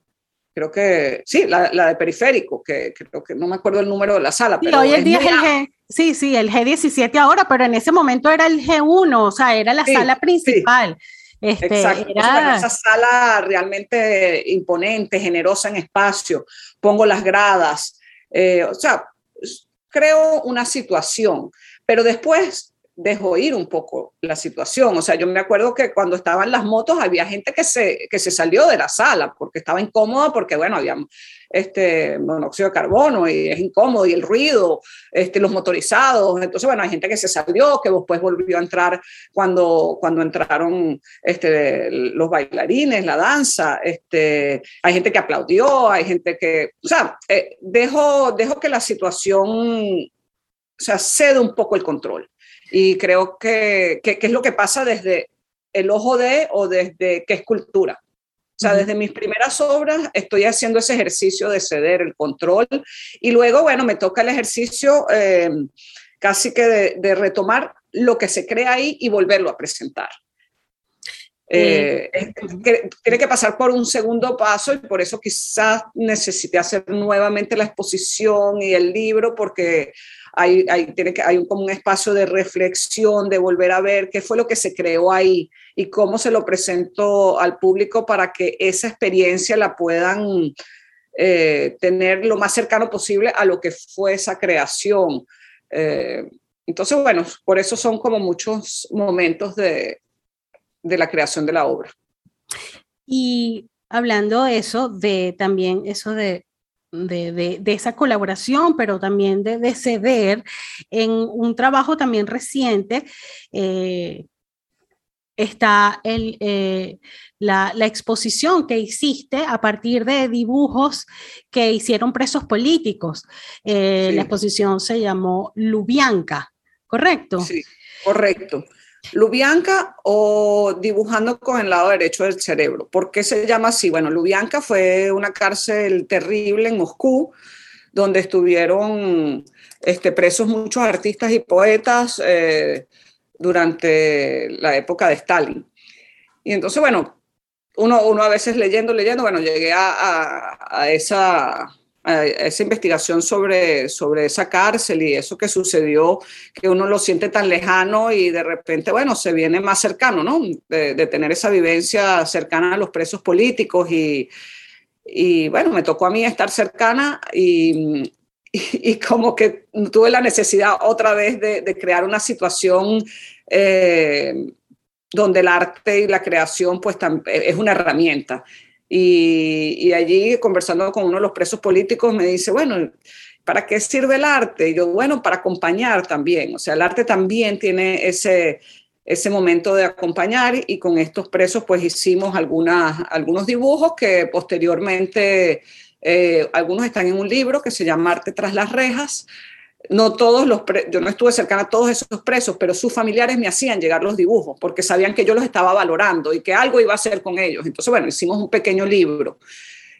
creo que, sí, la, de periférico, que creo que no me acuerdo el número de la sala. pero hoy día es el G, sí, sí, el G17 ahora, pero en ese momento era el G1, o sea, era la sala principal. Este, Exacto. esa sala realmente imponente, generosa en espacio, pongo las gradas, eh, o sea, creo una situación, pero después dejo ir un poco la situación. O sea, yo me acuerdo que cuando estaban las motos había gente que se, que se salió de la sala porque estaba incómoda, porque bueno, había este monóxido de carbono y es incómodo y el ruido, este, los motorizados. Entonces, bueno, hay gente que se salió, que después volvió a entrar cuando, cuando entraron este, los bailarines, la danza. Este, hay gente que aplaudió, hay gente que, o sea, eh, dejo, dejo que la situación, o sea, cede un poco el control. Y creo que, que, es lo que pasa desde el ojo de o desde qué escultura. O sea, desde mis primeras obras estoy haciendo ese ejercicio de ceder el control y luego, bueno, me toca el ejercicio eh, casi que de, retomar lo que se crea ahí y volverlo a presentar. Eh, tiene que pasar por un segundo paso y por eso quizás necesite hacer nuevamente la exposición y el libro porque hay, tiene que, hay un, como un espacio de reflexión, de volver a ver qué fue lo que se creó ahí y cómo se lo presentó al público para que esa experiencia la puedan eh, tener lo más cercano posible a lo que fue esa creación. Eh, entonces, bueno, por eso son como muchos momentos de, de la creación de la obra. Y hablando eso, de también eso de de, esa colaboración, pero también de, ceder en un trabajo también reciente. Eh, está el, eh, la, exposición que hiciste a partir de dibujos que hicieron presos políticos. Eh, la exposición se llamó Lubianca, ¿correcto? Sí, correcto. Lubianca o dibujando con el lado derecho del cerebro. ¿Por qué se llama así? Bueno, Lubianca fue una cárcel terrible en Moscú, donde estuvieron este, presos muchos artistas y poetas eh, durante la época de Stalin. Y entonces, bueno, uno, a veces leyendo, leyendo, bueno, llegué a, esa, esa investigación sobre, sobre esa cárcel y eso que sucedió, que uno lo siente tan lejano y de repente, bueno, se viene más cercano, ¿no? De, tener esa vivencia cercana a los presos políticos y, y, bueno, me tocó a mí estar cercana y, [laughs] y, como que tuve la necesidad otra vez de, de crear una situación eh, donde el arte y la creación pues es una herramienta. Y, allí conversando con uno de los presos políticos me dice, bueno, ¿para qué sirve el arte? Y yo, bueno, para acompañar también. O sea, el arte también tiene ese, ese momento de acompañar y con estos presos pues hicimos algunas, algunos dibujos que posteriormente, eh, algunos están en un libro que se llama Arte tras las rejas, no todos los, yo no estuve cercana a todos esos presos, pero sus familiares me hacían llegar los dibujos porque sabían que yo los estaba valorando y que algo iba a hacer con ellos. Entonces, bueno, hicimos un pequeño libro.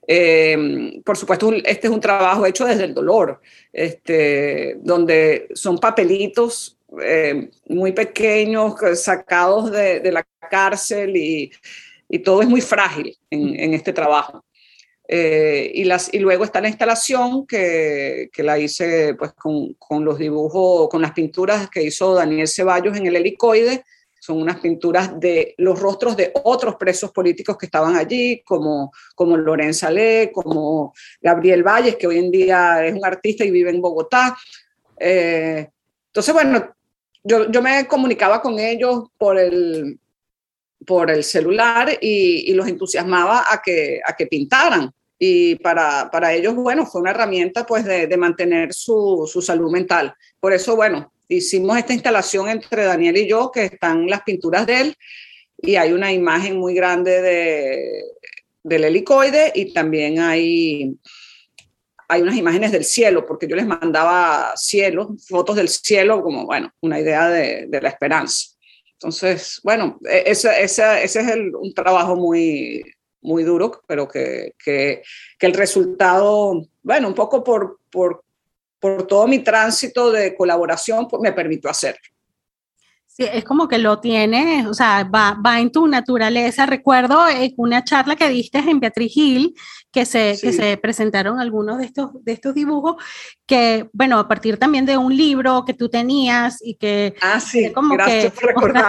Eh, por supuesto, este es un trabajo hecho desde el dolor, este, donde son papelitos eh, muy pequeños sacados de, la cárcel y, todo es muy frágil en este trabajo. Eh, y, las, y luego está la instalación que, que la hice pues, con, con, los dibujos, con las pinturas que hizo Daniel Ceballos en el helicoide. Son unas pinturas de los rostros de otros presos políticos que estaban allí, como, como Lorenza Le, como Gabriel Valles, que hoy en día es un artista y vive en Bogotá. Eh, entonces, bueno, yo, yo, me comunicaba con ellos por el, por el celular y, y, los entusiasmaba a que, a que pintaran y para, para, ellos, bueno, fue una herramienta pues de, de mantener su, su, salud mental. Por eso, bueno, hicimos esta instalación entre Daniel y yo, que están las pinturas de él, y hay una imagen muy grande de, del helicoide y también hay, hay unas imágenes del cielo, porque yo les mandaba cielo, fotos del cielo, como, bueno, una idea de, de la esperanza. Entonces, bueno, ese, ese, ese es el, un trabajo muy, muy duro, pero que, que, que el resultado, bueno, un poco por, por, por todo mi tránsito de colaboración, pues me permitió hacerlo. Sí, es como que lo tienes, o sea, va, va en tu naturaleza. Recuerdo eh, una charla que diste en Beatriz Gil, que se, que se presentaron algunos de estos, de estos dibujos, que, bueno, a partir también de un libro que tú tenías y que ah, sí, como que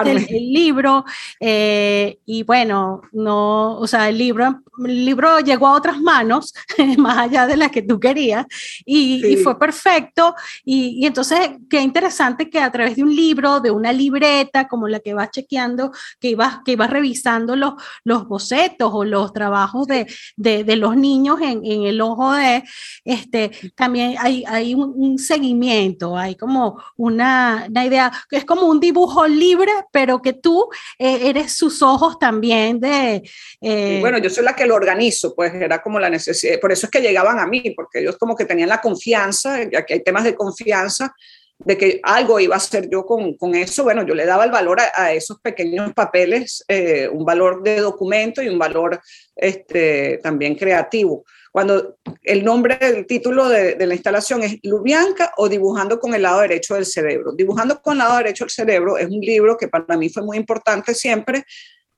el, el, libro eh, y bueno, no, o sea, el libro, el libro llegó a otras manos, [laughs] más allá de las que tú querías, y, y fue perfecto. Y, y, entonces, qué interesante que a través de un libro, de una libreta, como la que vas chequeando, que ibas, que ibas revisando los, los bocetos o los trabajos de, de, de los niños en, en, el ojo de, este, también hay, hay un, seguimiento, hay como una, una, idea, que es como un dibujo libre, pero que tú eh, eres sus ojos también de... Eh, bueno, yo soy la que lo organizo, pues era como la necesidad, por eso es que llegaban a mí, porque ellos como que tenían la confianza, ya que hay temas de confianza, de que algo iba a hacer yo con, con eso, bueno, yo le daba el valor a, esos pequeños papeles, eh, un valor de documento y un valor este, también creativo. Cuando el nombre, el título de, la instalación es Lubianca o Dibujando con el lado derecho del cerebro. Dibujando con el lado derecho del cerebro es un libro que para mí fue muy importante siempre,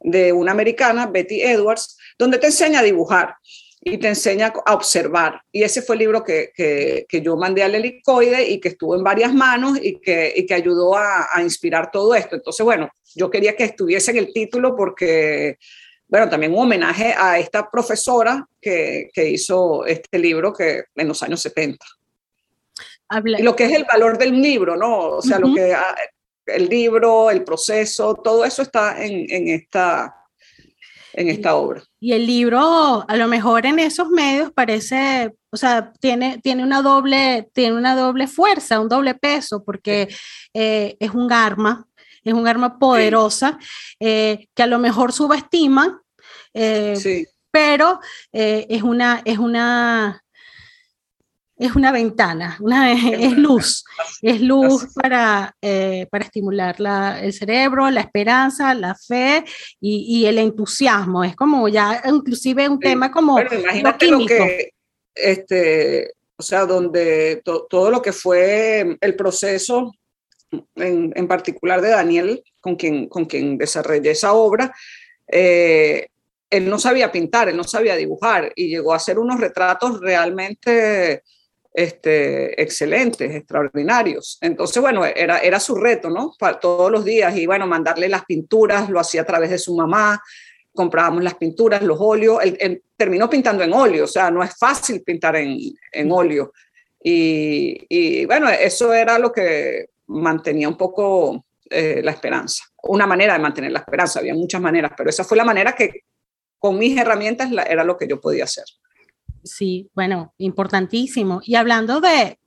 de una americana, Betty Edwards, donde te enseña a dibujar y te enseña a observar. Y ese fue el libro que, que, que yo mandé al helicoide y que estuvo en varias manos y que, y que ayudó a, a, inspirar todo esto. Entonces, bueno, yo quería que estuviese en el título porque, bueno, también un homenaje a esta profesora que, que hizo este libro que en los años 70. Habla. Y lo que es el valor del libro, ¿no? O sea, uh -huh. lo que el libro, el proceso, todo eso está en, en esta en esta obra. Y el libro, a lo mejor en esos medios parece, o sea, tiene, tiene, una, doble, tiene una doble fuerza, un doble peso, porque eh, es un arma, es un arma poderosa eh, que a lo mejor subestima, eh, pero es, una, es una es una ventana, una, es, luz, es luz para, eh, para estimular la, el cerebro, la esperanza, la fe y, el entusiasmo. Es como ya inclusive un tema como bueno, imagínate lo, que, este, o sea, donde todo lo que fue el proceso, en, en, particular de Daniel, con quien, con quien desarrollé esa obra, eh, él no sabía pintar, él no sabía dibujar y llegó a hacer unos retratos realmente este, excelentes, extraordinarios. Entonces, bueno, era, era su reto, ¿no? Para todos los días y bueno, mandarle las pinturas, lo hacía a través de su mamá, comprábamos las pinturas, los óleos, él, terminó pintando en óleo, o sea, no es fácil pintar en, en óleo. Y, y, bueno, eso era lo que mantenía un poco eh, la esperanza, una manera de mantener la esperanza, había muchas maneras, pero esa fue la manera que con mis herramientas era lo que yo podía hacer sí, bueno, importantísimo. Y hablando de,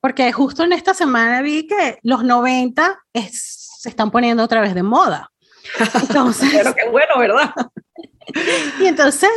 porque justo en esta semana vi que los 90 se están poniendo otra vez de moda. Entonces, Pero qué bueno, ¿verdad? [laughs] Y entonces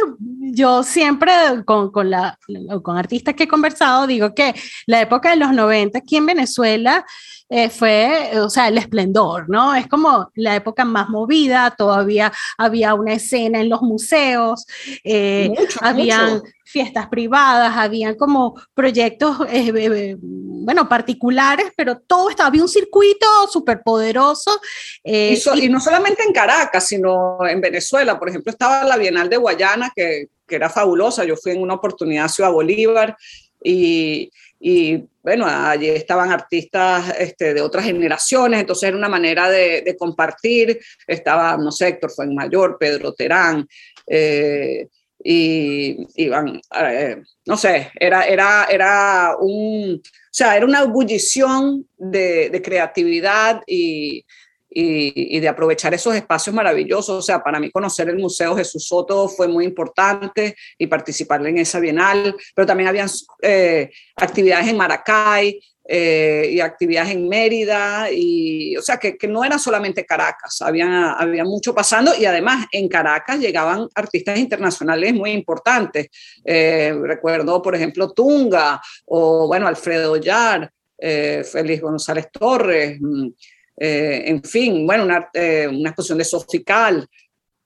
yo siempre con, con, la, con artistas que he conversado digo que la época de los 90 aquí en Venezuela eh, fue, o sea, el esplendor, ¿no? Es como la época más movida, todavía había una escena en los museos, eh, habían fiestas privadas, habían como proyectos, eh, bueno, particulares, pero todo estaba, había un circuito súper poderoso. Y, y, no solamente en Caracas, sino en Venezuela, por ejemplo, estaba la Bienal de Guayana, que, que era fabulosa, yo fui en una oportunidad a Ciudad Bolívar y y bueno, allí estaban artistas este, de otras generaciones, entonces era una manera de, compartir, estaba, no sé, Héctor Fuenmayor, Pedro Terán, eh, y iban, eh, no sé, era, era, era un, o sea, era una ebullición de, de creatividad y, y, de aprovechar esos espacios maravillosos. O sea, para mí conocer el Museo Jesús Soto fue muy importante y participar en esa bienal, pero también habían eh, actividades en Maracay. Eh, y actividades en Mérida, y o sea que, que, no era solamente Caracas, había, había mucho pasando y además en Caracas llegaban artistas internacionales muy importantes. Eh, recuerdo, por ejemplo, Tunga o bueno, Alfredo Yar, Félix González Torres, mm, eh, en fin, bueno, una, eh, una exposición de Sofical,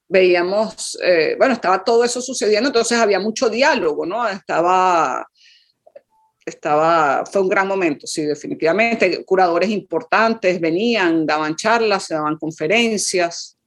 veíamos, eh, bueno, estaba todo eso sucediendo, entonces había mucho diálogo, ¿no? Estaba, estaba, fue un gran momento, sí, definitivamente. Curadores importantes venían, daban charlas, daban conferencias.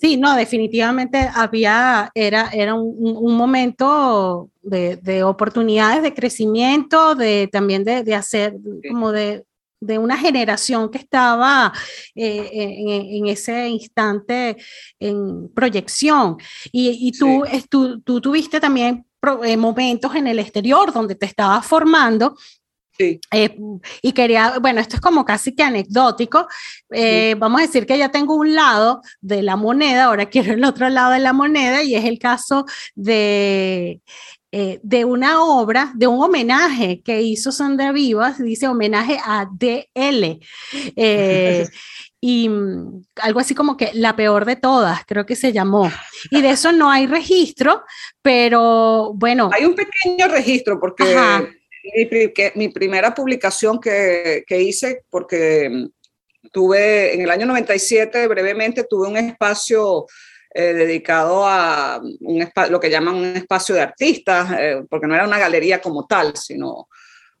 Sí, no, definitivamente había, era, era un, un momento de, de, oportunidades, de crecimiento, de también de, de hacer, como de, de una generación que estaba eh, en, ese instante en proyección. Y, tú, tú, tuviste también eh, momentos en el exterior donde te estabas formando. Sí. Eh, y quería, bueno, esto es como casi que anecdótico. Vamos a decir que ya tengo un lado de la moneda, ahora quiero el otro lado de la moneda, y es el caso de eh, de una obra, de un homenaje que hizo Sandra Vivas, dice homenaje a DL. Eh, [laughs] y mm, algo así como que la peor de todas, creo que se llamó. Y de eso no hay registro, pero bueno. Hay un pequeño registro porque mi, primera publicación que, que, hice, porque mm, tuve en el año 97, brevemente, tuve un espacio eh, dedicado a un lo que llaman un espacio de artistas, eh, porque no era una galería como tal, sino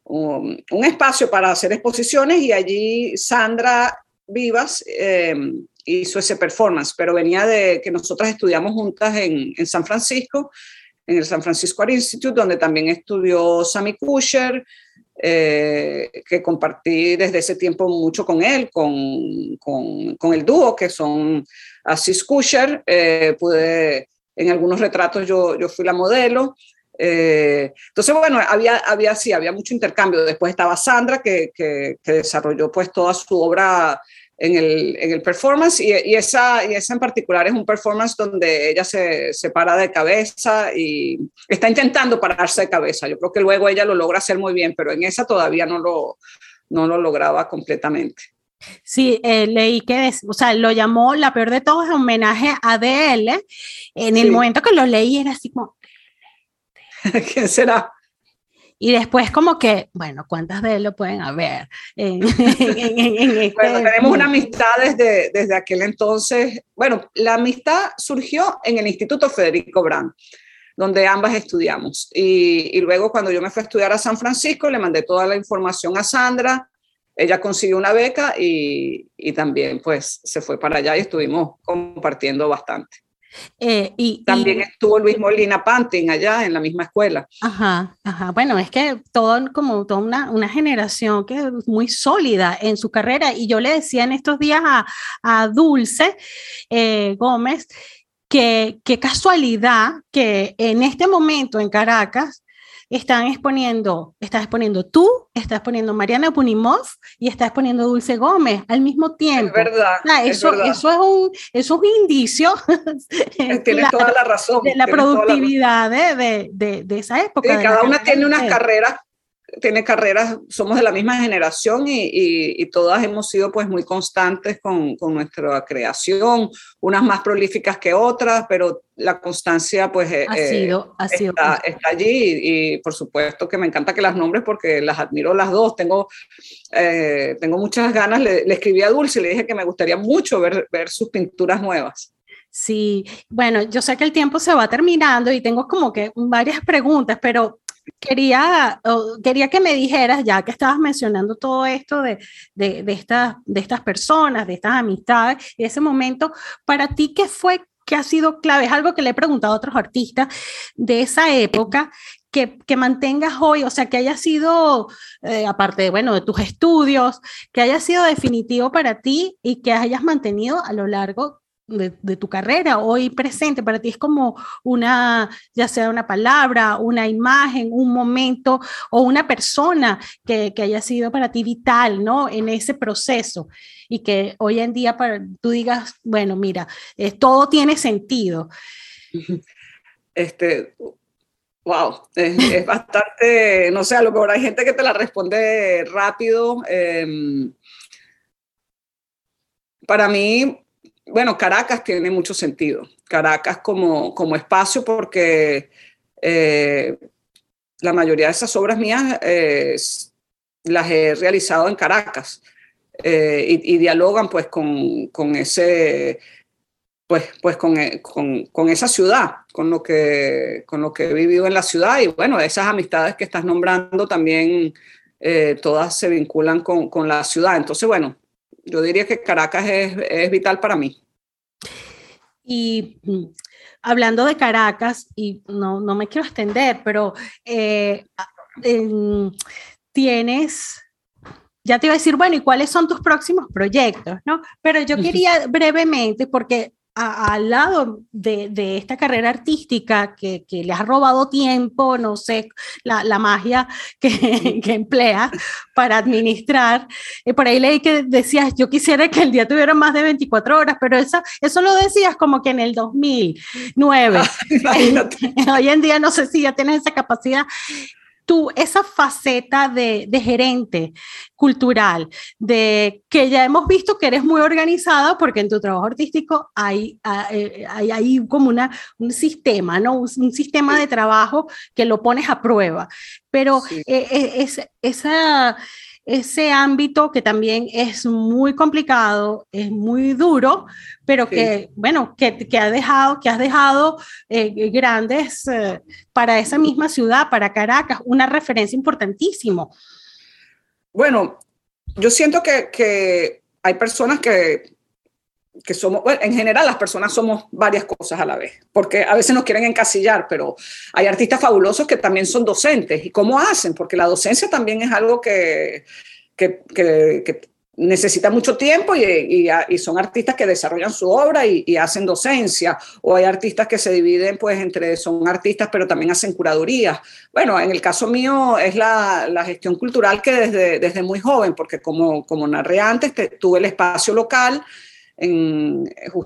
un, espacio para hacer exposiciones y allí Sandra Vivas eh, hizo ese performance, pero venía de que nosotras estudiamos juntas en, en San Francisco, en el San Francisco Art Institute, donde también estudió Sammy Kusher, que compartí desde ese tiempo mucho con él, con, con, con el dúo, que son Asís Kusher, eh, pude, en algunos retratos yo, yo fui la modelo. Eh, entonces, bueno, había, había, sí, había mucho intercambio. Después estaba Sandra, que, que, desarrolló pues toda su obra en el, en el performance y, y, esa, y esa en particular es un performance donde ella se, se, para de cabeza y está intentando pararse de cabeza. Yo creo que luego ella lo logra hacer muy bien, pero en esa todavía no lo, no lo lograba completamente. Sí, eh, leí que, o sea, lo llamó la peor de todos homenaje a DL. En el momento que lo leí era así como... [laughs] ¿Quién será? Y después como que, bueno, ¿cuántas de él lo pueden haber? [laughs] En, este bueno, tenemos una amistad desde, desde aquel entonces. Bueno, la amistad surgió en el Instituto Federico Brand, donde ambas estudiamos. Y, y, luego cuando yo me fui a estudiar a San Francisco, le mandé toda la información a Sandra. Ella consiguió una beca y, y también pues se fue para allá y estuvimos compartiendo bastante. Eh, y, También estuvo Luis Molina Pantin allá en la misma escuela. Ajá, ajá. Bueno, es que todo, como toda una, una generación que es muy sólida en su carrera. Y yo le decía en estos días a, a Dulce eh, Gómez que qué casualidad que en este momento en Caracas están exponiendo, estás exponiendo tú, estás exponiendo Mariana Punimov y estás exponiendo Dulce Gómez al mismo tiempo. Es verdad. eso, es verdad. eso, es un, eso es un indicio [laughs] Tienes toda la razón. de la productividad la de, de, de, esa época. Sí, cada una tiene unas carreras tiene carreras, somos de la misma generación y, y, y todas hemos sido pues muy constantes con, con, nuestra creación, unas más prolíficas que otras, pero la constancia pues ha sido, ha sido está, está, allí y, y, por supuesto que me encanta que las nombres porque las admiro las dos, tengo, eh, tengo muchas ganas, le, le, escribí a Dulce, le dije que me gustaría mucho ver, ver sus pinturas nuevas. Sí, bueno, yo sé que el tiempo se va terminando y tengo como que varias preguntas, pero quería, quería que me dijeras, ya que estabas mencionando todo esto de, de, de, estas, de estas personas, de estas amistades, de ese momento, para ti, ¿qué fue, qué ha sido clave? Es algo que le he preguntado a otros artistas de esa época. Que, que mantengas hoy, o sea, que haya sido, eh, aparte de, bueno, de tus estudios, que haya sido definitivo para ti y que hayas mantenido a lo largo de, de, tu carrera hoy presente para ti es como una, ya sea una palabra, una imagen, un momento o una persona que, que haya sido para ti vital, ¿no? En ese proceso y que hoy en día para, tú digas, bueno, mira, eh, todo tiene sentido. [laughs] Este, wow, es, bastante, no sé, a lo mejor hay gente que te la responde rápido. Eh, para mí, bueno, Caracas tiene mucho sentido. Caracas como, como espacio porque eh, la mayoría de esas obras mías eh, las he realizado en Caracas eh, y, y, dialogan pues con, con ese pues, pues con, con, con, esa ciudad, con lo, que, con lo que he vivido en la ciudad y bueno, esas amistades que estás nombrando también todas se vinculan con, con la ciudad. Entonces, bueno, yo diría que Caracas es, es vital para mí. Y mm, hablando de Caracas, y no, no me quiero extender, pero eh, eh, tienes, ya te iba a decir, bueno, ¿y cuáles son tus próximos proyectos? ¿no? Pero yo quería brevemente, porque al lado de, de, esta carrera artística que, que, le has robado tiempo, no sé, la, la magia que, [laughs] que, emplea para administrar. Eh, por ahí leí que decías, yo quisiera que el día tuviera más de 24 horas, pero eso, eso lo decías como que en el 2009. Ah, [laughs] [laughs] Hoy en día no sé si ya tienes esa capacidad tú esa faceta de, de, gerente cultural, de que ya hemos visto que eres muy organizada porque en tu trabajo artístico hay, hay, hay como una, un sistema, ¿no? Un, un, sistema de trabajo que lo pones a prueba, pero sí. eh, es, esa ese ámbito que también es muy complicado, es muy duro, pero que, bueno, que, que, ha dejado, que has dejado eh, grandes eh, para esa misma ciudad, para Caracas, una referencia importantísimo. Bueno, yo siento que, que hay personas que, que somos, bueno, en general las personas somos varias cosas a la vez, porque a veces nos quieren encasillar, pero hay artistas fabulosos que también son docentes. ¿Y cómo hacen? Porque la docencia también es algo que, que, que, necesita mucho tiempo y, y, son artistas que desarrollan su obra y, hacen docencia, o hay artistas que se dividen pues entre, son artistas pero también hacen curadurías. Bueno, en el caso mío es la, la gestión cultural que desde, desde muy joven, porque como, como narré antes, tuve el espacio local, en,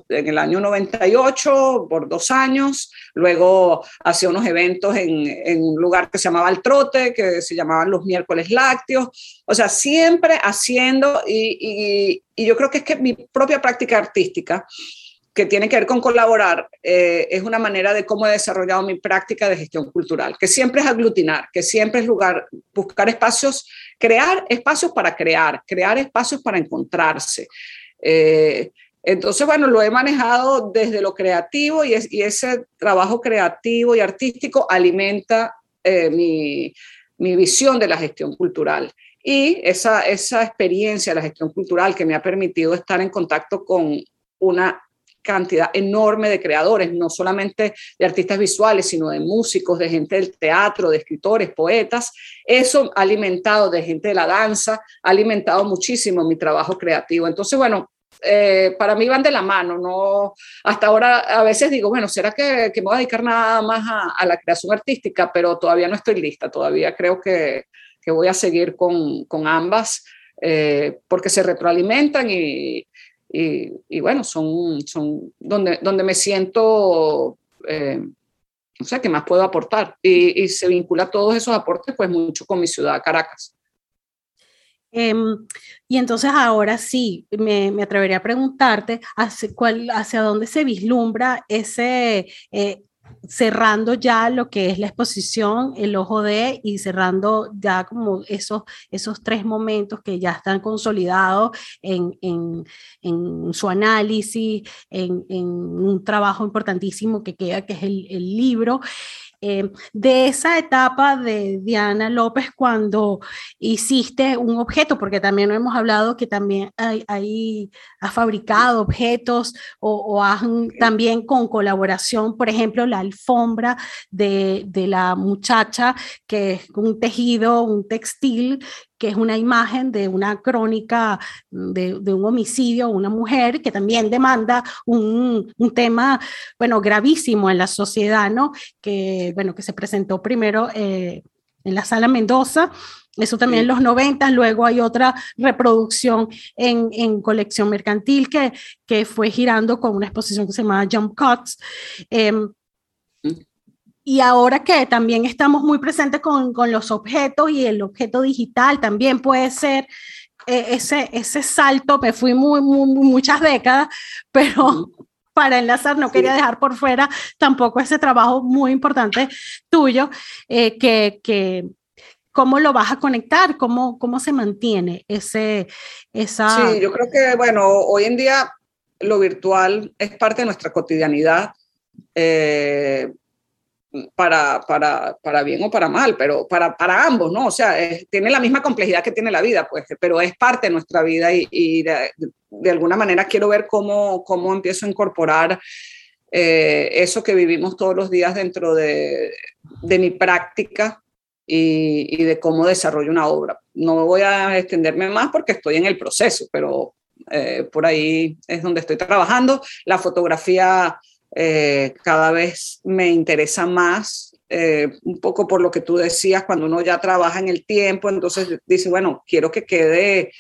el año 98 por dos años, luego hacía unos eventos en, en, un lugar que se llamaba El Trote, que se llamaban los miércoles lácteos, o sea, siempre haciendo, y, y, yo creo que es que mi propia práctica artística, que tiene que ver con colaborar, eh, es una manera de cómo he desarrollado mi práctica de gestión cultural, que siempre es aglutinar, que siempre es lugar, buscar espacios, crear espacios para crear, crear espacios para encontrarse. Eh, entonces, bueno, lo he manejado desde lo creativo y, ese trabajo creativo y artístico alimenta eh, mi, visión de la gestión cultural. Y esa, esa experiencia de la gestión cultural que me ha permitido estar en contacto con una cantidad enorme de creadores, no solamente de artistas visuales, sino de músicos, de gente del teatro, de escritores, poetas. Eso alimentado de gente de la danza, ha alimentado muchísimo mi trabajo creativo. Entonces, bueno, eh, para mí van de la mano, ¿no? Hasta ahora a veces digo, bueno, ¿será que, me voy a dedicar nada más a, la creación artística? Pero todavía no estoy lista, todavía creo que, que voy a seguir con, con ambas eh, porque se retroalimentan y, y, y, bueno, son, son donde, donde me siento... Eh, o sea, ¿qué más puedo aportar? Y, y se vincula todos esos aportes pues mucho con mi ciudad, Caracas. Em, y entonces ahora sí, me, me atrevería a preguntarte hacia, cuál, hacia dónde se vislumbra ese, eh, cerrando ya lo que es la exposición, el ojo de, y cerrando ya como esos, esos tres momentos que ya están consolidados en, en, en su análisis, en, en, un trabajo importantísimo que queda, que es el, el libro. Em, de esa etapa de Diana López cuando hiciste un objeto, porque también hemos hablado que también hay, ha fabricado objetos o, o también con colaboración, por ejemplo, la alfombra de, de la muchacha, que es un tejido, un textil que es una imagen de una crónica de, un homicidio, una mujer que también demanda un, tema, bueno, gravísimo en la sociedad, ¿no? Que, bueno, que se presentó primero eh, en la sala Mendoza, eso también en los 90, luego hay otra reproducción en, colección mercantil que, que fue girando con una exposición que se llama Jump Cuts. Em, y ahora que también estamos muy presentes con, con, los objetos y el objeto digital también puede ser eh, ese, ese salto, me fui muy, muy, muchas décadas, [laughs] pero para enlazar no quería dejar por fuera tampoco ese trabajo muy importante tuyo, eh, que, que cómo lo vas a conectar, cómo, cómo se mantiene ese, esa... Sí, yo creo que, bueno, hoy en día lo virtual es parte de nuestra cotidianidad. Eh, para, para, para, bien o para mal, pero para, para ambos, ¿no? O sea, tiene la misma complejidad que tiene la vida, pues, pero es parte de nuestra vida y, de, de, alguna manera quiero ver cómo, cómo empiezo a incorporar eh, eso que vivimos todos los días dentro de, de mi práctica y, y, de cómo desarrollo una obra. No voy a extenderme más porque estoy en el proceso, pero eh, por ahí es donde estoy trabajando. La fotografía eh, cada vez me interesa más, eh, un poco por lo que tú decías, cuando uno ya trabaja en el tiempo, entonces dice, bueno, quiero que quede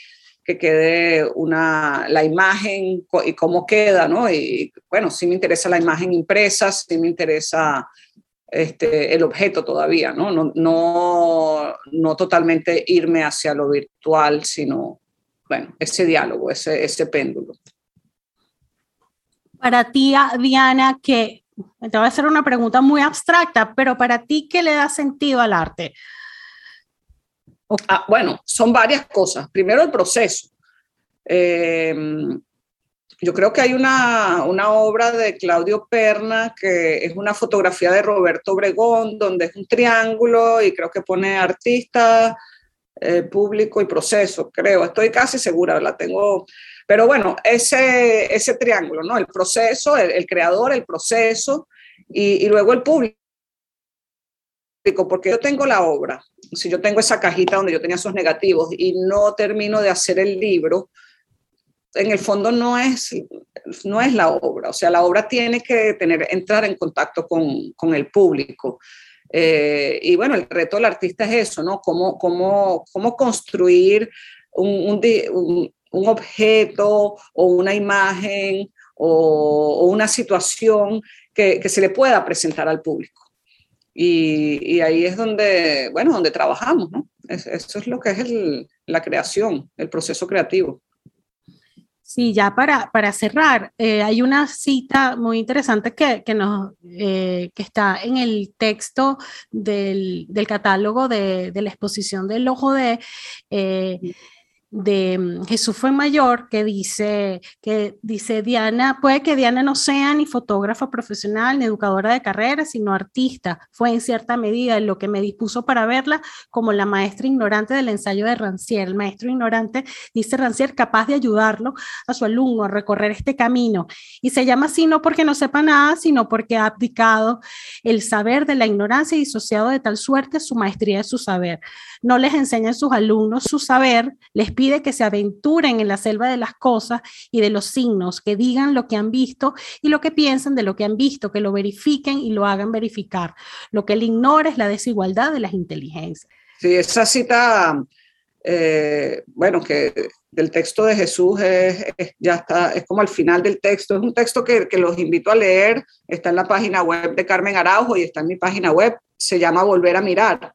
que quede una, la imagen y cómo queda, ¿no? Y bueno, sí me interesa la imagen impresa, sí me interesa este, el objeto todavía, ¿no? No, no, no totalmente irme hacia lo virtual, sino, bueno, ese diálogo, ese, ese péndulo para ti, Diana, que te voy a hacer una pregunta muy abstracta, pero para ti, ¿qué le da sentido al arte? Ah, bueno, son varias cosas. Primero, el proceso. Eh, yo creo que hay una, una, obra de Claudio Perna que es una fotografía de Roberto Obregón, donde es un triángulo y creo que pone artista, eh, público y proceso, creo. Estoy casi segura, la tengo pero bueno, ese, ese triángulo, ¿no? El proceso, el, creador, el proceso y, luego el público, porque yo tengo la obra si yo tengo esa cajita donde yo tenía esos negativos y no termino de hacer el libro, en el fondo no es, no es la obra, o sea, la obra tiene que tener, entrar en contacto con, con el público. Eh, y bueno, el reto del artista es eso, ¿no? Cómo, cómo, cómo construir un, un, un, objeto o una imagen o, o una situación que, que, se le pueda presentar al público. Y, y, ahí es donde, bueno, donde trabajamos, ¿no? eso es lo que es el, la creación, el proceso creativo. Sí, ya para, para cerrar, eh, hay una cita muy interesante que, que nos, eh, que está en el texto del, del catálogo de, de, la exposición del Ojo de, eh, de mm, Jesús fue mayor que dice que dice Diana, puede que Diana no sea ni fotógrafa profesional ni educadora de carrera, sino artista. Fue en cierta medida lo que me dispuso para verla como la maestra ignorante del ensayo de Rancière. El maestro ignorante, dice Rancière, capaz de ayudarlo a su alumno a recorrer este camino. Y se llama así no porque no sepa nada, sino porque ha abdicado el saber de la ignorancia y disociado de tal suerte su maestría de su saber. No les enseña a sus alumnos su saber, les pide pide que se aventuren en la selva de las cosas y de los signos, que digan lo que han visto y lo que piensan de lo que han visto, que lo verifiquen y lo hagan verificar. Lo que él ignora es la desigualdad de las inteligencias. Sí, esa cita, eh, bueno, que del texto de Jesús es, es, ya está, es como al final del texto. Es un texto que, que, los invito a leer. Está en la página web de Carmen Araujo y está en mi página web. Se llama Volver a mirar.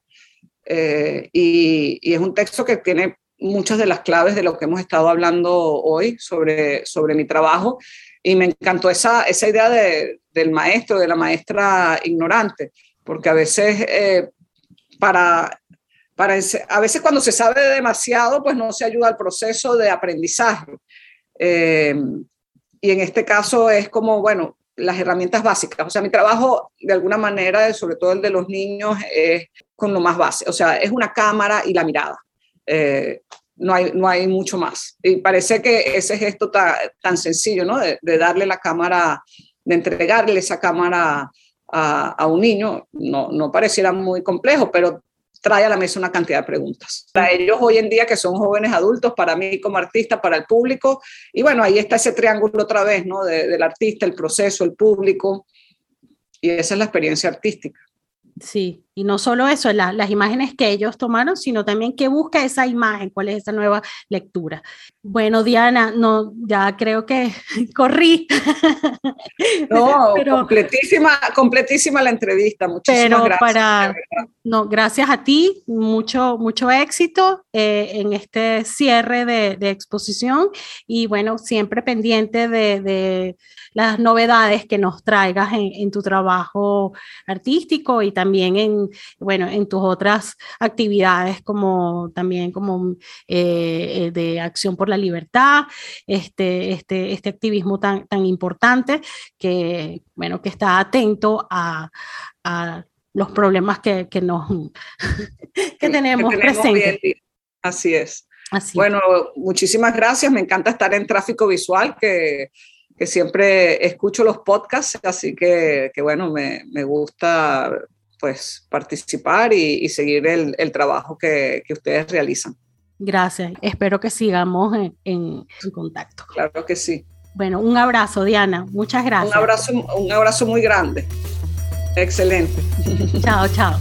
Eh, y, y, es un texto que tiene muchas de las claves de lo que hemos estado hablando hoy sobre, sobre mi trabajo y me encantó esa, esa idea de, del maestro, de la maestra ignorante, porque a veces eh, para, para, a veces cuando se sabe demasiado, pues no se ayuda al proceso de aprendizaje. Eh, y en este caso es como, bueno, las herramientas básicas. O sea, mi trabajo, de alguna manera, sobre todo el de los niños, es con lo más básico. O sea, es una cámara y la mirada. Eh, no, hay, no hay mucho más. Y parece que ese gesto tan, tan sencillo, ¿no? De, darle la cámara, de entregarle esa cámara a, un niño, no, no pareciera muy complejo, pero trae a la mesa una cantidad de preguntas. Para ellos hoy en día que son jóvenes adultos, para mí como artista, para el público, y bueno, ahí está ese triángulo otra vez, ¿no? De, del artista, el proceso, el público, y esa es la experiencia artística. Sí, y no solo eso, la, las imágenes que ellos tomaron, sino también qué busca esa imagen, cuál es esa nueva lectura. Bueno, Diana, no, ya creo que [laughs] corrí. [laughs] No, pero, completísima, completísima la entrevista. Muchísimas pero gracias. Para, no, gracias a ti, mucho, mucho éxito eh, en este cierre de, de, exposición y bueno, siempre pendiente de, de las novedades que nos traigas en, en tu trabajo artístico y también en bueno, en tus otras actividades como también como eh, de acción por la libertad, este, este, este activismo tan, tan importante que, bueno, que está atento a, a los problemas que, que nos [laughs] que tenemos, que tenemos presentes. Así es. Así bueno, muchísimas gracias. Me encanta estar en tráfico visual, que, que siempre escucho los podcasts, así que, que bueno, me, me, gusta pues participar y, y seguir el, el trabajo que, que, ustedes realizan. Gracias, espero que sigamos en, en, en, contacto. Claro que sí. Bueno, un abrazo, Diana, muchas gracias. Un abrazo, un abrazo muy grande. Excelente. [laughs] Chao, chao.